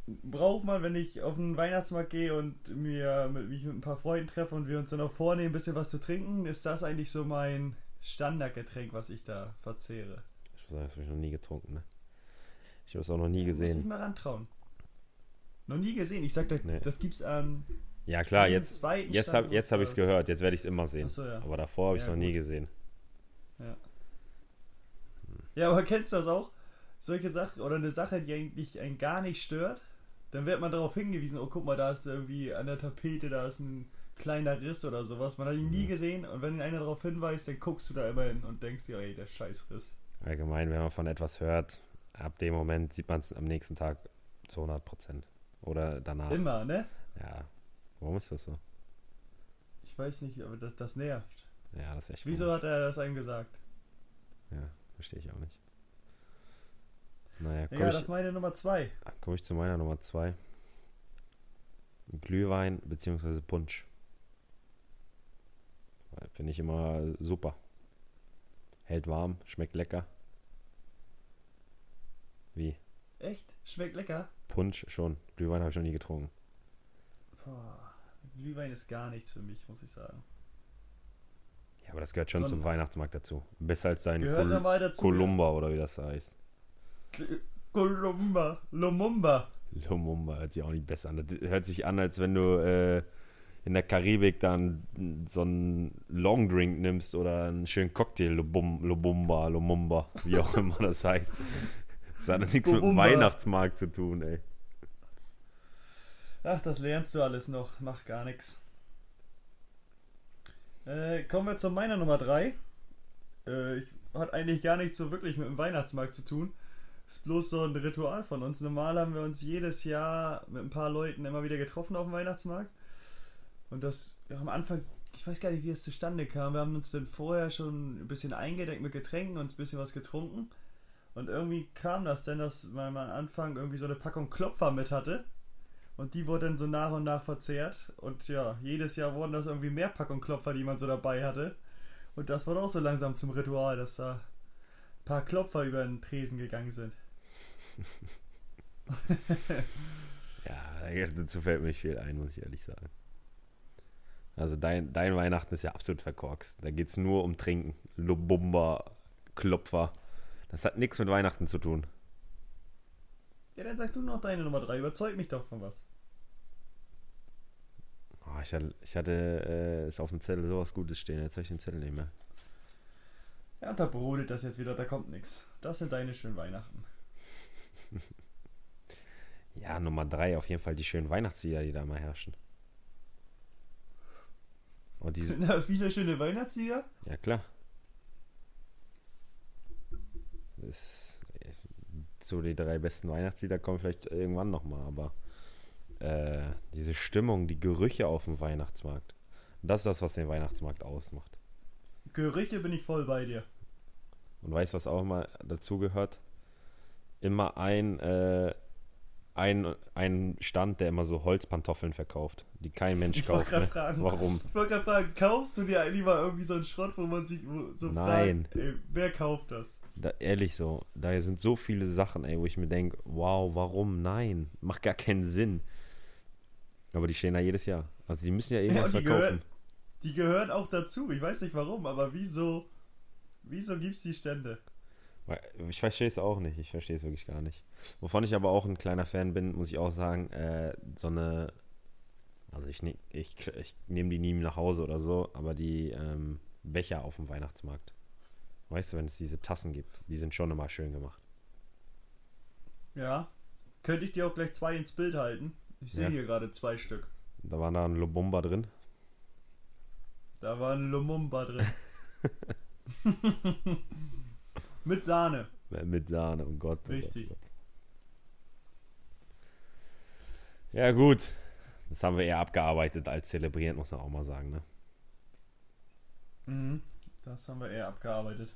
braucht man, wenn ich auf den Weihnachtsmarkt gehe und mir mit, mich mit ein paar Freunden treffe und wir uns dann auch vornehmen, ein bisschen was zu trinken, ist das eigentlich so mein Standardgetränk, was ich da verzehre. Ich muss sagen, das habe ich noch nie getrunken, ne? Ich habe es auch noch nie gesehen. Muss ich mal rantrauen. Noch nie gesehen. Ich sag, das, nee. das gibt's an ja, klar, jetzt, jetzt habe jetzt hab ich es gehört, jetzt werde ich es immer sehen. So, ja. Aber davor habe ich es ja, noch gut. nie gesehen. Ja. ja, aber kennst du das auch? Solche Sachen oder eine Sache, die eigentlich einen gar nicht stört, dann wird man darauf hingewiesen, oh guck mal, da ist irgendwie an der Tapete, da ist ein kleiner Riss oder sowas. Man hat ihn nie mhm. gesehen und wenn einer darauf hinweist, dann guckst du da immer hin und denkst dir, ey, der Scheißriss. Allgemein, wenn man von etwas hört, ab dem Moment sieht man es am nächsten Tag zu 100 Prozent. Oder danach. Immer, ne? Ja, Warum ist das so? Ich weiß nicht, aber das, das nervt. Ja, das ist echt Wieso komisch. hat er das einem gesagt? Ja, verstehe ich auch nicht. Naja, ja, das ist meine Nummer zwei. Komme ich zu meiner Nummer zwei. Glühwein bzw. Punsch. Finde ich immer super. Hält warm, schmeckt lecker. Wie? Echt? Schmeckt lecker? Punsch schon. Glühwein habe ich noch nie getrunken. Boah Glühwein ist gar nichts für mich, muss ich sagen. Ja, aber das gehört schon So zum Weihnachtsmarkt dazu. Besser als Kol dazu. Kolumba oder wie das heißt. Kolumba. Lumumba. Lumumba hört sich auch nicht besser an. Das hört sich an, als wenn du äh, in der Karibik dann so einen Longdrink nimmst oder einen schönen Cocktail, Lubum, Lubumba, Lumumba, wie auch immer das heißt. Das hat nichts mit dem. Weihnachtsmarkt zu tun, ey. Ach, das lernst du alles noch. Macht gar nichts. Äh, kommen wir zu meiner Nummer 3. Äh, hat eigentlich gar nichts so wirklich mit dem Weihnachtsmarkt zu tun. Ist bloß so ein Ritual von uns. Normal haben wir uns jedes Jahr mit ein paar Leuten immer wieder getroffen auf dem Weihnachtsmarkt. Und das ja, am Anfang, ich weiß gar nicht, wie es zustande kam. Wir haben uns dann vorher schon ein bisschen eingedeckt mit Getränken und ein bisschen was getrunken. Und irgendwie kam das denn, dass man am Anfang irgendwie so eine Packung Klopfer mit hatte. Und die wurde dann so nach und nach verzehrt. Und ja, jedes Jahr wurden das irgendwie mehr Packung Klopfer, die man so dabei hatte. Und das wurde auch so langsam zum Ritual, dass da ein paar Klopfer über den Tresen gegangen sind. Ja, dazu fällt mir viel ein, muss ich ehrlich sagen. Also dein, dein Weihnachten ist ja absolut verkorkst. Da geht es nur um Trinken. Lubumba, Klopfer. Das hat nichts mit Weihnachten zu tun. Ja, dann sag du noch deine Nummer 3. Überzeug mich doch von was. Oh, ich hatte, ich hatte äh, ist auf dem Zettel sowas Gutes stehen. Jetzt habe ich den Zettel nicht mehr. Ja, und da brodelt das jetzt wieder, da kommt nichts. Das sind deine schönen Weihnachten. Ja, Nummer drei, auf jeden Fall die schönen Weihnachtslieder, die da mal herrschen. Und diese, Sind da viele schöne Weihnachtslieder? ja klar. Das, so die drei besten Weihnachtslieder kommen vielleicht irgendwann nochmal, aber äh, diese Stimmung, die Gerüche auf dem Weihnachtsmarkt, das ist das, was den Weihnachtsmarkt ausmacht. Gerüchte bin ich voll bei dir. Und weißt was auch immer dazu gehört? Immer ein, äh, ein, ein Stand, der immer so Holzpantoffeln verkauft, die kein Mensch Ich wollte kauft. gerade Ne? fragen. Warum? Ich wollte gerade fragen, kaufst du dir eigentlich mal irgendwie so einen Schrott, wo man sich so Nein. fragt, ey, wer kauft das? Da, ehrlich so, da sind so viele Sachen, ey, wo ich mir denke, wow, warum? Nein, macht gar keinen Sinn. Aber die stehen da jedes Jahr. Also die müssen ja irgendwas und die verkaufen. gehören- Die gehören auch dazu. Ich weiß nicht warum, aber wieso, wieso gibt's die Stände? Ich verstehe es auch nicht. Ich verstehe es wirklich gar nicht. Wovon ich aber auch ein kleiner Fan bin, muss ich auch sagen, äh, so eine. Also ich, ne, ich, ich nehme die nie nach Hause oder so, aber die ähm, Becher auf dem Weihnachtsmarkt. Weißt du, wenn es diese Tassen gibt, die sind schon immer schön gemacht. Ja. Könnte ich dir auch gleich zwei ins Bild halten? Ich sehe Ja. hier gerade zwei Stück. Da war da ein Lobumba drin. Da war ein Lumumba drin. Mit Sahne. Mit Sahne, oh Gott. Oh Richtig. Gott, oh Gott. Ja, gut. Das haben wir eher abgearbeitet als zelebriert, muss man auch mal sagen, ne? Mhm. Das haben wir eher abgearbeitet.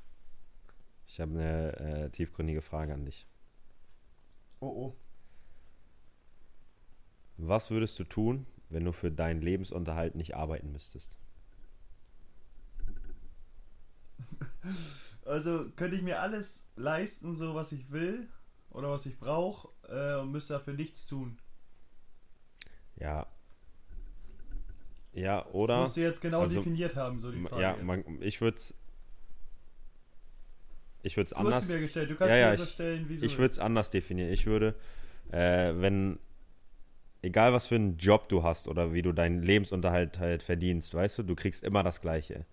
Ich habe eine äh, tiefgründige Frage an dich. Oh oh. Was würdest du tun, wenn du für deinen Lebensunterhalt nicht arbeiten müsstest? Also könnte ich mir alles leisten, so was ich will oder was ich brauche äh, und müsste dafür nichts tun. Ja. Ja, oder? Musst du jetzt genau also, definiert haben, so die Frage. ja, man, ich würde es. Ich würde es du anders. sie mir gestellt, du kannst Ja, ja, mir so ich- stellen, wie du Ich würde es anders definieren. Ich würde, äh, wenn, egal was für einen Job du hast oder wie du deinen Lebensunterhalt halt verdienst, weißt du, du kriegst immer das Gleiche.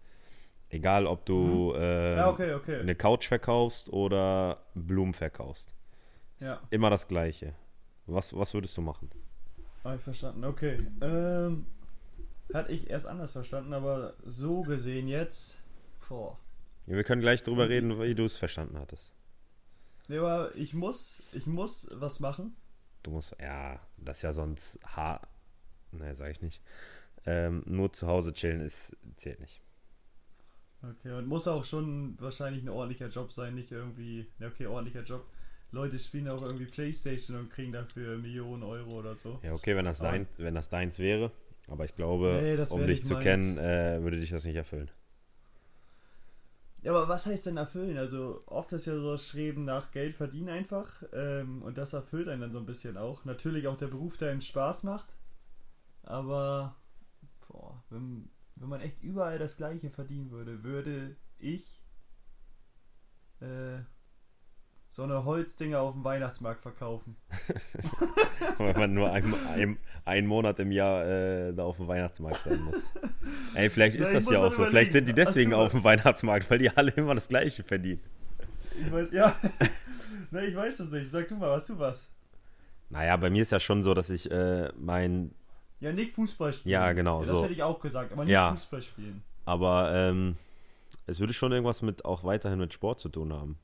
Egal, ob du äh, Ja, okay, okay. eine Couch verkaufst oder Blumen verkaufst. Ja. Immer das Gleiche. Was, was würdest du machen? Hab ich verstanden, okay. Ähm, hatte ich erst anders verstanden, aber so gesehen jetzt. Boah. Ja, wir können gleich drüber reden, wie du es verstanden hattest. Nee, aber ich muss, ich muss was machen. Du musst, ja, das ist ja sonst hart. Ne, sag ich nicht. Ähm, nur zu Hause chillen ist, zählt nicht. Okay, und muss auch schon wahrscheinlich ein ordentlicher Job sein, nicht irgendwie. Okay, ordentlicher Job. Leute spielen auch irgendwie Playstation und kriegen dafür Millionen Euro oder so. Ja, okay, wenn das, Aber- dein, wenn das deins wäre. Aber ich glaube, Nee, um dich zu meins. kennen, äh, würde dich das nicht erfüllen. Ja, aber was heißt denn erfüllen? Also oft ist ja so das Streben nach Geld verdienen einfach. Ähm, und das erfüllt einen dann so ein bisschen auch. Natürlich auch der Beruf, der einen Spaß macht. Aber Boah, wenn, wenn man echt überall das Gleiche verdienen würde, würde ich äh, so eine Holzdinger auf dem Weihnachtsmarkt verkaufen. Weil man nur ein, ein, einen Monat im Jahr äh, da auf dem Weihnachtsmarkt sein muss. Ey, vielleicht ist Ja, das ja auch so. Vielleicht sind die deswegen auf dem Weihnachtsmarkt, weil die alle immer das Gleiche verdienen. Ich weiß, ja. ne, ich weiß es nicht. Sag du mal, hast du was? Naja, bei mir ist ja schon so, dass ich äh, mein. Ja, nicht Fußball spielen. Ja, genau, das so. hätte ich auch gesagt, aber nicht Ja. Fußball spielen. Aber ähm, es würde schon irgendwas mit auch weiterhin mit Sport zu tun haben.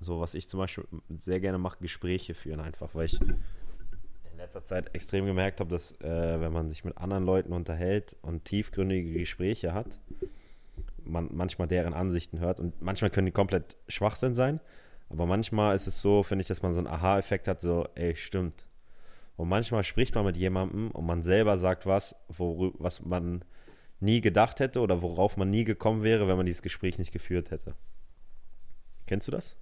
So, was ich zum Beispiel sehr gerne mache, Gespräche führen einfach, weil ich in letzter Zeit extrem gemerkt habe, dass äh, wenn man sich mit anderen Leuten unterhält und tiefgründige Gespräche hat, man manchmal deren Ansichten hört und manchmal können die komplett Schwachsinn sein, aber manchmal ist es so, finde ich, dass man so einen Aha-Effekt hat, so, ey, stimmt. Und manchmal spricht man mit jemandem und man selber sagt was, worü- was man nie gedacht hätte oder worauf man nie gekommen wäre, wenn man dieses Gespräch nicht geführt hätte. Kennst du das?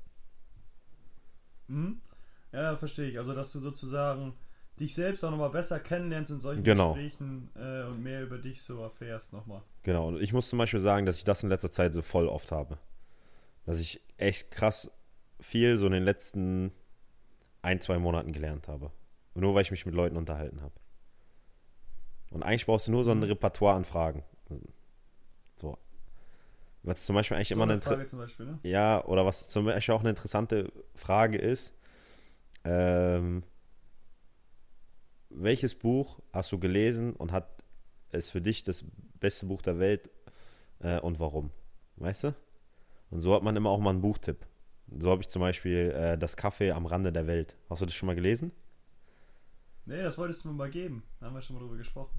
Mhm. Ja, verstehe ich. Also, dass du sozusagen dich selbst auch nochmal besser kennenlernst in solchen Genau. Gesprächen äh, und mehr über dich so erfährst nochmal. Genau. Und ich muss zum Beispiel sagen, dass ich das in letzter Zeit so voll oft habe. Dass ich echt krass viel so in den letzten ein, zwei Monaten gelernt habe. Nur weil ich mich mit Leuten unterhalten habe. Und eigentlich brauchst du nur so ein Repertoire an Fragen. So. Was zum Beispiel eigentlich So immer eine Frage zum Beispiel, ne? Ja, oder was zum Beispiel auch eine interessante Frage ist, ähm, welches Buch hast du gelesen und hat es für dich das beste Buch der Welt äh, und warum? Weißt du? Und so hat man immer auch mal einen Buchtipp. So habe ich zum Beispiel äh, Das Kaffee am Rande der Welt. Hast du das schon mal gelesen? Nee, das wolltest du mir mal geben. Da haben wir schon mal drüber gesprochen.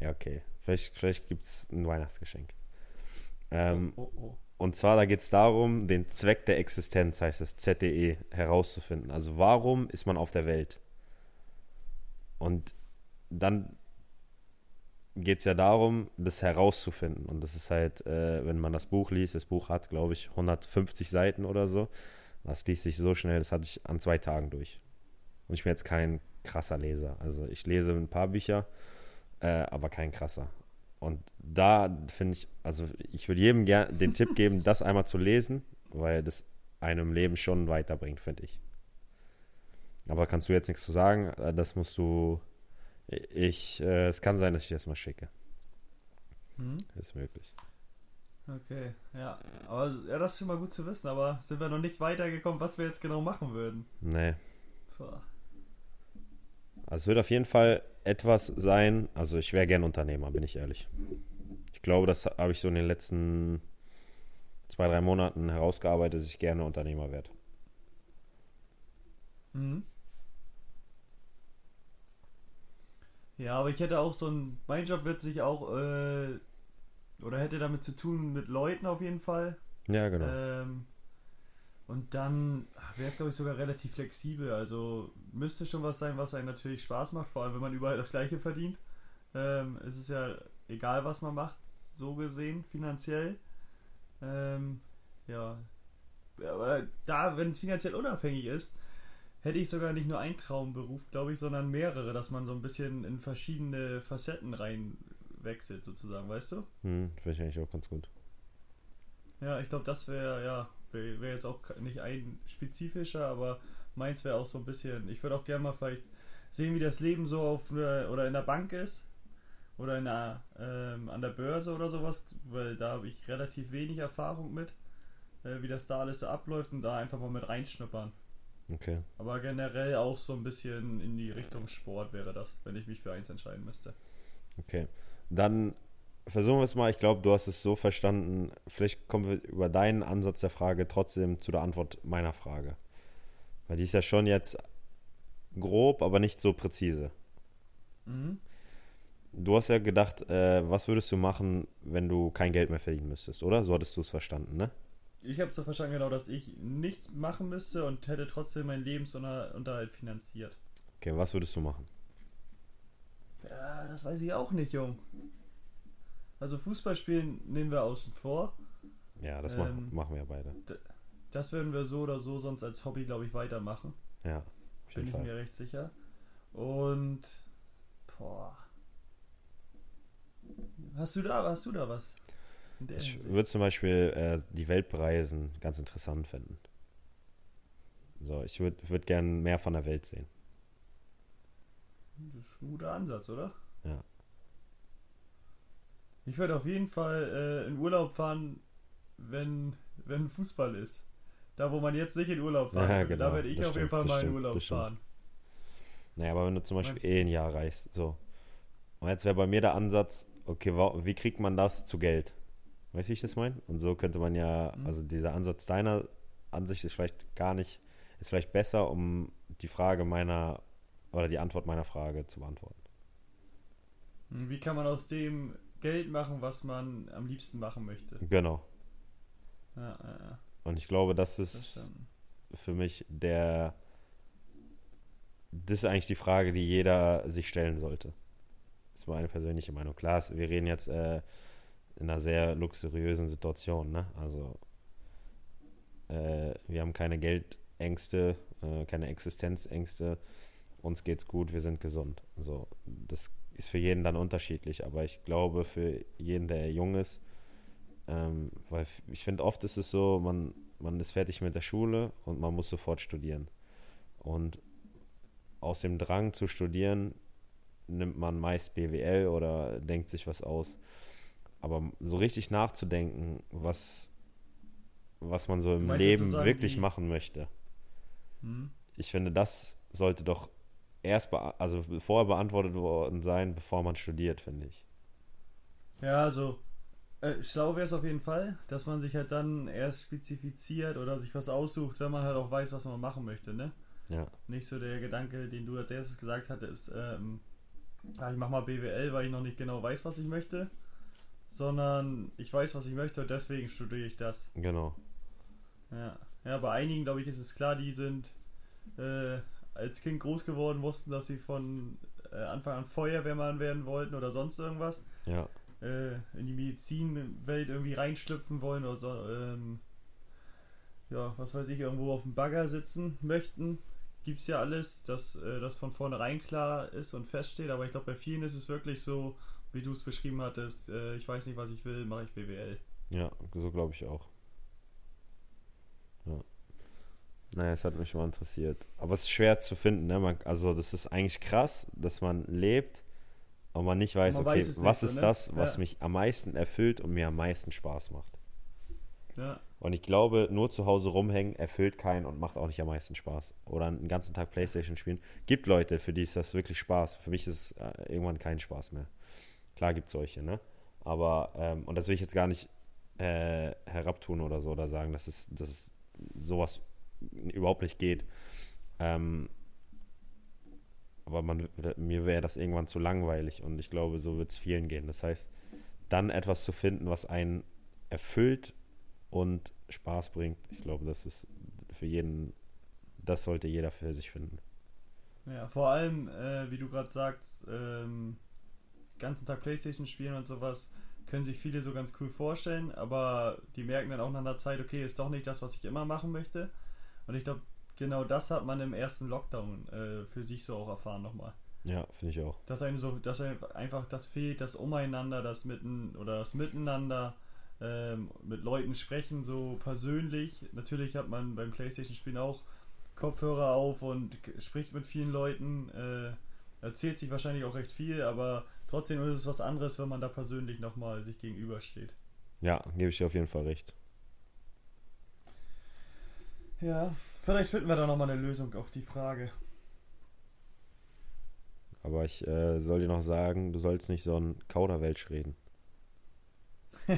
Ja, okay. Vielleicht, vielleicht gibt es ein Weihnachtsgeschenk. Ähm, oh, oh. Und zwar, da geht es darum, den Zweck der Existenz, heißt es, ZDE, herauszufinden. Also warum ist man auf der Welt? Und dann geht es ja darum, das herauszufinden. Und das ist halt, äh, wenn man das Buch liest, das Buch hat, glaube ich, 150 Seiten oder so. Das liest sich so schnell, das hatte ich an zwei Tagen durch. Und ich bin jetzt kein krasser Leser. Also ich lese ein paar Bücher, äh, aber kein krasser. Und da finde ich, also ich würde jedem gern den Tipp geben, das einmal zu lesen, weil das einem Leben schon weiterbringt, finde ich. Aber kannst du jetzt nichts zu sagen? Äh, Das musst du. Ich, äh, es kann sein, dass ich das mal schicke. Hm? Ist möglich. Okay, ja. Aber ja, das ist schon mal gut zu wissen, aber sind wir noch nicht weitergekommen, was wir jetzt genau machen würden. Nee. Puh. Also es wird auf jeden Fall etwas sein. Also ich wäre gern Unternehmer, bin ich ehrlich. Ich glaube, das habe ich so in den letzten zwei, drei Monaten herausgearbeitet, dass ich gerne Unternehmer werde. Mhm. Ja, aber ich hätte auch so ein. Mein Job wird sich auch. Äh, oder hätte damit zu tun mit Leuten auf jeden Fall. Ja, genau. Ähm, und dann wäre es, glaube ich, sogar relativ flexibel. Also müsste schon was sein, was einem natürlich Spaß macht, vor allem wenn man überall das Gleiche verdient. Ähm, es ist ja egal, was man macht, so gesehen, finanziell. Ähm, ja. Aber da, wenn es finanziell unabhängig ist, hätte ich sogar nicht nur einen Traumberuf, glaube ich, sondern mehrere, dass man so ein bisschen in verschiedene Facetten reinwechselt, sozusagen, weißt du? Hm, Finde ich eigentlich auch ganz gut. Ja, ich glaube, das wäre, ja, wäre wär jetzt auch nicht ein spezifischer, aber meins wäre auch so ein bisschen, ich würde auch gerne mal vielleicht sehen, wie das Leben so auf einer, oder in der Bank ist oder in der, ähm, an der Börse oder sowas, weil da habe ich relativ wenig Erfahrung mit, äh, wie das da alles so abläuft und da einfach mal mit reinschnuppern. Okay. Aber generell auch so ein bisschen in die Richtung Sport wäre das, wenn ich mich für eins entscheiden müsste. Okay. Dann versuchen wir es mal. Ich glaube, du hast es so verstanden. Vielleicht kommen wir über deinen Ansatz der Frage trotzdem zu der Antwort meiner Frage. Weil die ist ja schon jetzt grob, aber nicht so präzise. Mhm. Du hast ja gedacht, äh, was würdest du machen, wenn du kein Geld mehr verdienen müsstest, oder? So hattest du es verstanden, ne? Ich habe so verstanden, genau, dass ich nichts machen müsste und hätte trotzdem meinen Lebensunterhalt finanziert. Okay, was würdest du machen? Ja, das weiß ich auch nicht, Jung. Also Fußball spielen nehmen wir außen vor. Ja, das Ähm, machen, machen wir beide. Das würden wir so oder so sonst als Hobby, glaube ich, weitermachen. Ja, Bin ich Fall. mir recht sicher. Und boah. Hast du da, hast du da was? Ich würde zum Beispiel äh, die Weltreisen ganz interessant finden. So, ich würde würd gerne mehr von der Welt sehen. Das ist ein guter Ansatz, oder? Ja. Ich würde auf jeden Fall äh, in Urlaub fahren, wenn, wenn Fußball ist. Da, wo man jetzt nicht in Urlaub fahren Ja, genau, Da werde ich auf jeden stimmt, Fall das mal in Urlaub fahren. Naja, aber wenn du zum Beispiel eh ein Jahr reist, so. Und jetzt wäre bei mir der Ansatz, okay, wie kriegt man das zu Geld? Weißt du, wie ich das meine? Und so könnte man ja, Mhm. also dieser Ansatz deiner Ansicht ist vielleicht gar nicht, ist vielleicht besser, um die Frage meiner, oder die Antwort meiner Frage zu beantworten. Hm, Wie kann man aus dem Geld machen, was man am liebsten machen möchte? Genau. Ja, ja, ja. Und ich glaube, das ist Verstanden. für mich der, das ist eigentlich die Frage, die jeder sich stellen sollte. Das ist meine persönliche Meinung. Klar, wir reden jetzt äh, in einer sehr luxuriösen Situation, ne? Also äh, wir haben keine Geldängste, äh, keine Existenzängste. Uns geht's gut, wir sind gesund. So, das ist für jeden dann unterschiedlich, aber ich glaube für jeden, der jung ist, ähm, weil ich finde oft ist es so, man, man ist fertig mit der Schule und man muss sofort studieren. Und aus dem Drang zu studieren nimmt man meist BWL oder denkt sich was aus. Aber so richtig nachzudenken, was, was man so im Leben sozusagen wirklich die- machen möchte, Hm? ich finde, das sollte doch erst, also vorher beantwortet worden sein, bevor man studiert, finde ich. Ja, also äh, schlau wäre es auf jeden Fall, dass man sich halt dann erst spezifiziert oder sich was aussucht, wenn man halt auch weiß, was man machen möchte, ne? Ja, Nicht so der Gedanke, den du als erstes gesagt hattest, ähm, ah, ich mach mal BWL, weil ich noch nicht genau weiß, was ich möchte, sondern ich weiß, was ich möchte und deswegen studiere ich das. genau. Ja, ja bei einigen, glaube ich, ist es klar, die sind äh, als Kind groß geworden, wussten, dass sie von äh, Anfang an Feuerwehrmann werden wollten oder sonst irgendwas. Ja, äh, in die Medizinwelt irgendwie reinschlüpfen wollen oder so, ähm, ja, was weiß ich, irgendwo auf dem Bagger sitzen möchten. Gibt's ja alles, dass äh, das von vornherein klar ist und feststeht, aber ich glaube, bei vielen ist es wirklich so, wie du es beschrieben hattest, äh, ich weiß nicht, was ich will, mache ich BWL. ja, so glaube ich auch. Ja. Naja, es hat mich mal interessiert. Aber es ist schwer zu finden, ne? Man, also das ist eigentlich krass, dass man lebt und man nicht weiß, Man okay, weiß nicht was so, ist ne? das, was Ja. mich am meisten erfüllt und mir am meisten Spaß macht. Ja, Und ich glaube, nur zu Hause rumhängen erfüllt keinen und macht auch nicht am meisten Spaß. Oder einen ganzen Tag Playstation spielen. Gibt Leute, für die ist das wirklich Spaß. Für mich ist es äh, irgendwann kein Spaß mehr. Klar gibt es solche, ne? Aber, ähm, und das will ich jetzt gar nicht äh, herabtun oder so oder sagen, dass es, dass es sowas überhaupt nicht geht. Ähm, aber man, mir wäre das irgendwann zu langweilig und ich glaube, so wird es vielen gehen. Das heißt, dann etwas zu finden, was einen erfüllt und Spaß bringt, ich glaube, das ist für jeden, das sollte jeder für sich finden. ja vor allem, äh, wie du gerade sagst, ähm, ganzen Tag Playstation spielen und sowas, können sich viele so ganz cool vorstellen, aber die merken dann auch nach einer Zeit, okay, ist doch nicht das, was ich immer machen möchte. Und ich glaube, genau das hat man im ersten Lockdown äh, für sich so auch erfahren nochmal. Ja, finde ich auch. Dass einem so, dass einem einfach das fehlt, das Umeinander, das Mitten oder das Miteinander, ähm, mit Leuten sprechen, so persönlich. Natürlich hat man beim Playstation-Spielen auch Kopfhörer auf und spricht mit vielen Leuten, äh, erzählt sich wahrscheinlich auch recht viel, aber trotzdem ist es was anderes, wenn man da persönlich nochmal sich gegenübersteht. Ja, gebe ich dir auf jeden Fall recht. Ja, vielleicht finden wir da nochmal eine Lösung auf die Frage. Aber ich äh, soll dir noch sagen, du sollst nicht so ein Kauderwelsch reden.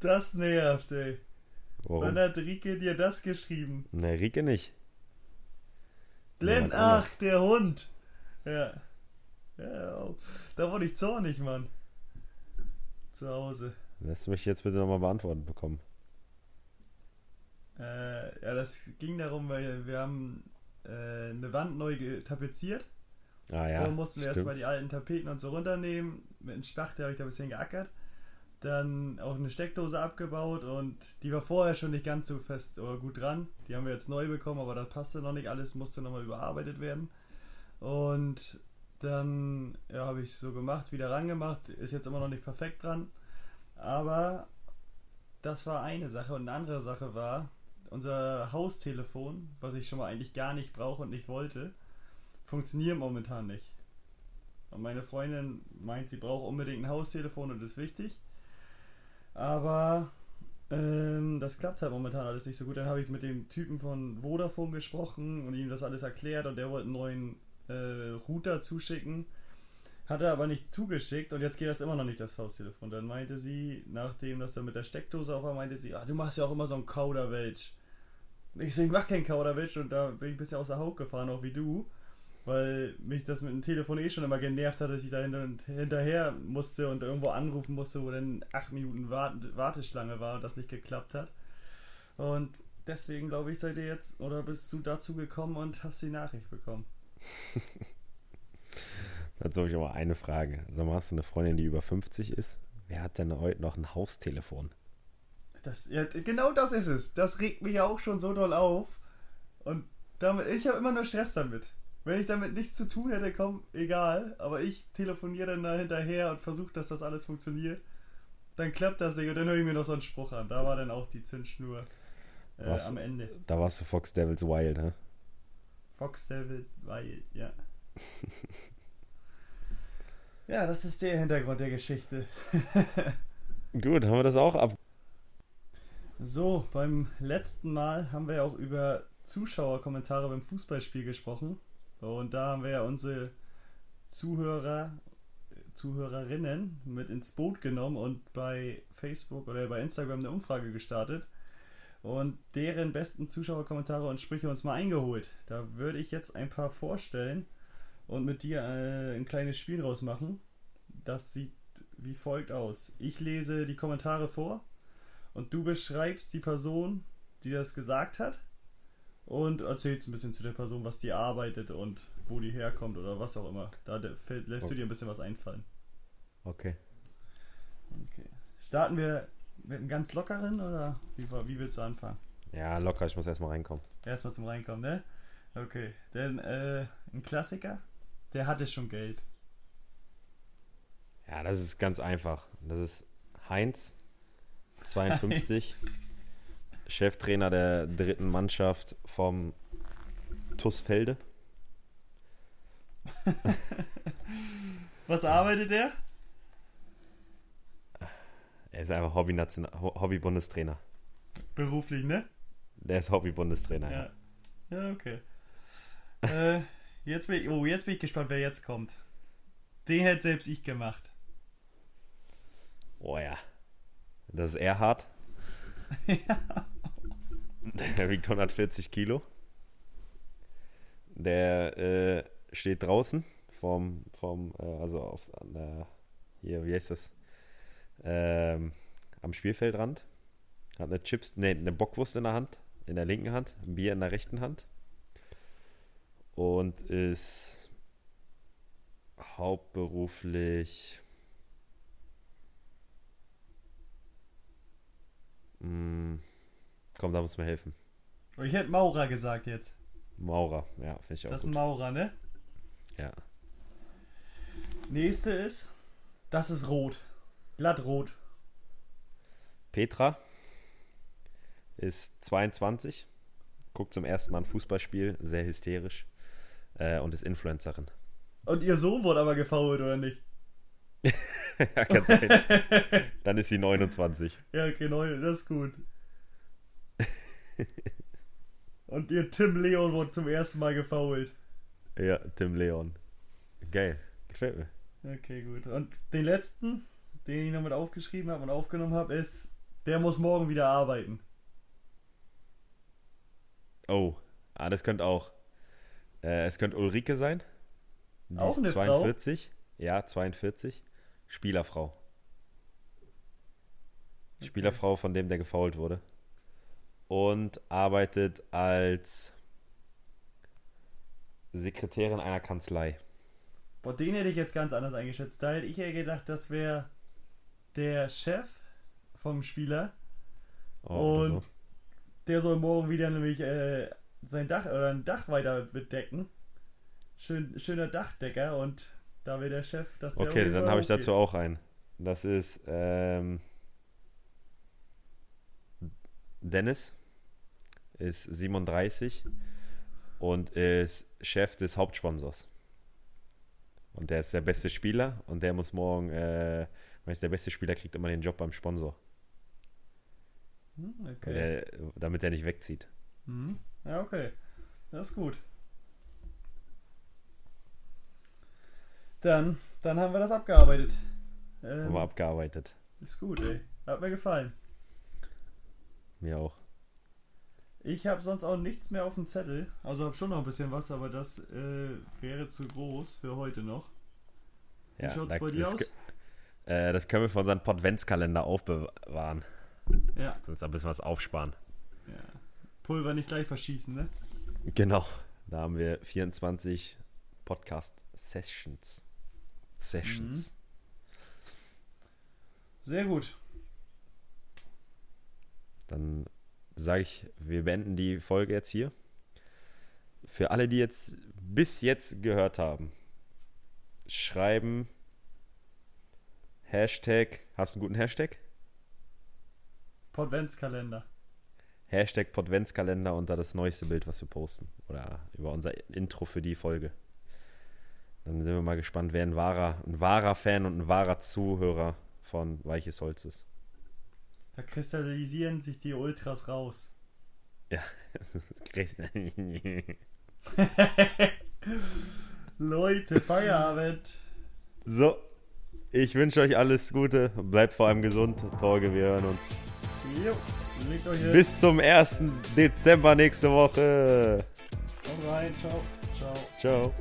das nervt, ey. Wann Warum? hat Rike dir das geschrieben? Ne, Rike nicht. Glenn, ach, der Hund. Ja. Ja, da wurde ich zornig, Mann. Zu Hause. Das möchte ich jetzt bitte nochmal beantwortet bekommen. Äh, ja, das ging darum, weil wir haben äh, eine Wand neu tapeziert. Ah ja. Vorher mussten wir stimmt. erstmal die alten Tapeten und so runternehmen. Mit einem Spachte habe ich da ein bisschen geackert. Dann auch eine Steckdose abgebaut und die war vorher schon nicht ganz so fest oder gut dran. Die haben wir jetzt neu bekommen, aber das passte noch nicht alles, musste nochmal überarbeitet werden. Und Dann ja, habe ich es so gemacht, wieder rangemacht, ist jetzt immer noch nicht perfekt dran. Aber das war eine Sache. Und eine andere Sache war, unser Haustelefon, was ich schon mal eigentlich gar nicht brauche und nicht wollte, funktioniert momentan nicht. Und meine Freundin meint, sie braucht unbedingt ein Haustelefon und ist wichtig. Aber ähm, das klappt halt momentan alles nicht so gut. Dann habe ich mit dem Typen von Vodafone gesprochen und ihm das alles erklärt und der wollte einen neuen äh, Router zuschicken. Hat er aber nicht zugeschickt und jetzt geht das immer noch nicht, das Haustelefon. Dann meinte sie, nachdem das dann mit der Steckdose auf war, meinte sie, ah, du machst ja auch immer so ein Kauderwelsch. Ich so, ich mach keinen Kauderwelsch und da bin ich ein bisschen aus der Haut gefahren, auch wie du. Weil mich das mit dem Telefon eh schon immer genervt hat, dass ich da hinterher musste und irgendwo anrufen musste, wo dann acht Minuten Warteschlange war und das nicht geklappt hat. Und deswegen glaube ich, seid ihr jetzt oder bist du dazu gekommen und hast die Nachricht bekommen. Dazu habe ich aber eine Frage. Sag mal, hast du eine Freundin, die über 50 ist? Wer hat denn heute noch ein Haustelefon? Das, ja, genau das ist es. Das regt mich auch schon so doll auf. Und damit, ich habe immer nur Stress damit. Wenn ich damit nichts zu tun hätte, komm, egal. Aber ich telefoniere dann da hinterher und versuche, dass das alles funktioniert. Dann klappt das Ding und dann höre ich mir noch so einen Spruch an. Da war dann auch die Zündschnur äh, am Ende. Da warst du Fox Devils Wild, ne? Fox Devils Wild, ja. Ja, das ist der Hintergrund der Geschichte. Gut, haben wir das auch ab. So, beim letzten Mal haben wir ja auch über Zuschauerkommentare beim Fußballspiel gesprochen. Und da haben wir ja unsere Zuhörer, Zuhörerinnen mit ins Boot genommen und bei Facebook oder bei Instagram eine Umfrage gestartet und deren besten Zuschauerkommentare und Sprüche uns mal eingeholt. Da würde ich jetzt ein paar vorstellen und mit dir äh, ein kleines Spiel draus machen. Das sieht wie folgt aus. Ich lese die Kommentare vor und du beschreibst die Person, die das gesagt hat und erzählst ein bisschen zu der Person, was die arbeitet und wo die herkommt oder was auch immer. Da lässt okay. du dir ein bisschen was einfallen. Okay. Okay. Starten wir mit einem ganz lockeren oder wie, wie willst du anfangen? Ja, locker, ich muss erstmal reinkommen. Erstmal zum Reinkommen, ne? Okay. Denn äh, ein Klassiker, der hatte schon Geld. Ja, das ist ganz einfach. Das ist Heinz, 52, Heinz. Cheftrainer der dritten Mannschaft vom Tussfelde. Was arbeitet er? Er ist einfach Hobby-Bundestrainer. Beruflich, ne? Der ist Hobby-Bundestrainer, ja. ja. Ja, okay. äh, Jetzt bin ich, oh, jetzt bin ich gespannt, wer jetzt kommt. Den hätte selbst ich gemacht. Oh ja. Das ist Erhard. ja. Der wiegt 140 Kilo. Der äh, steht draußen vom, vom äh, also auf an der, hier, wie heißt das? Ähm, am Spielfeldrand. Hat eine Chips, nee, eine Bockwurst in der Hand, in der linken Hand, ein Bier in der rechten Hand und ist hauptberuflich hm, komm, da muss mir helfen. Ich hätte Maurer gesagt jetzt. Maurer, ja, finde ich auch. Das ist ein Maurer, ne? Ja. Nächste ist, das ist rot. Glattrot. Petra ist 22, guckt zum ersten Mal ein Fußballspiel, sehr hysterisch äh, und ist Influencerin. Und ihr Sohn wurde aber gefault, oder nicht? ja, kann sein. Dann ist sie 29. Ja, okay, das ist gut. Und ihr Tim Leon wurde zum ersten Mal gefault. Ja, Tim Leon. Geil. Gefällt mir. Okay, gut. Und den letzten, den ich noch mit aufgeschrieben habe und aufgenommen habe, ist, der muss morgen wieder arbeiten. Oh, ah, das könnte auch. Äh, es könnte Ulrike sein. Die Auch eine 42. Frau? Ja, 42. Spielerfrau. Okay. Spielerfrau von dem, der gefault wurde. Und arbeitet als Sekretärin einer Kanzlei. Boah, den hätte ich jetzt ganz anders eingeschätzt. Da hätte ich ja gedacht, das wäre der Chef vom Spieler. Oh, und so. der soll morgen wieder nämlich äh, sein Dach oder ein Dach weiter bedecken. schön, schöner Dachdecker und da will der Chef, dass der Okay, dann habe ich dazu auch einen. Das ist ähm, Dennis, ist 37 und ist Chef des Hauptsponsors. Und der ist der beste Spieler und der muss morgen, äh, weiß der beste Spieler kriegt immer den Job beim Sponsor, Hm, okay. der, damit er nicht wegzieht. Mhm. Ja, okay. Das ist gut. Dann, dann haben wir das abgearbeitet. Ähm, Haben wir abgearbeitet. ist gut, ey. Hat mir gefallen. Mir auch. Ich habe sonst auch nichts mehr auf dem Zettel. Also habe schon noch ein bisschen was, aber das äh, wäre zu groß für heute noch. Wie schaut's da- bei dir aus? Äh, das können wir für unseren Podventskalender aufbewahren. Ja, Sonst ein bisschen was aufsparen. Pulver nicht gleich verschießen, ne? Genau. Da haben wir 24 Podcast-Sessions. Sessions. Sehr gut. Dann sage ich, wir beenden die Folge jetzt hier. Für alle, die jetzt bis jetzt gehört haben, schreiben Hashtag, hast du einen guten Hashtag? Podventskalender. Hashtag Podventskalender unter das neueste Bild, was wir posten. Oder über unser Intro für die Folge. Dann sind wir mal gespannt, wer ein wahrer, ein wahrer Fan und ein wahrer Zuhörer von Weiches Holz ist. Da kristallisieren sich die Ultras raus. Leute, Feierabend. so, ich wünsche euch alles Gute. Bleibt vor allem gesund. Torge, wir hören uns. Jo. Bis zum 1. Dezember nächste Woche. Haut rein. Ciao. Ciao. Ciao.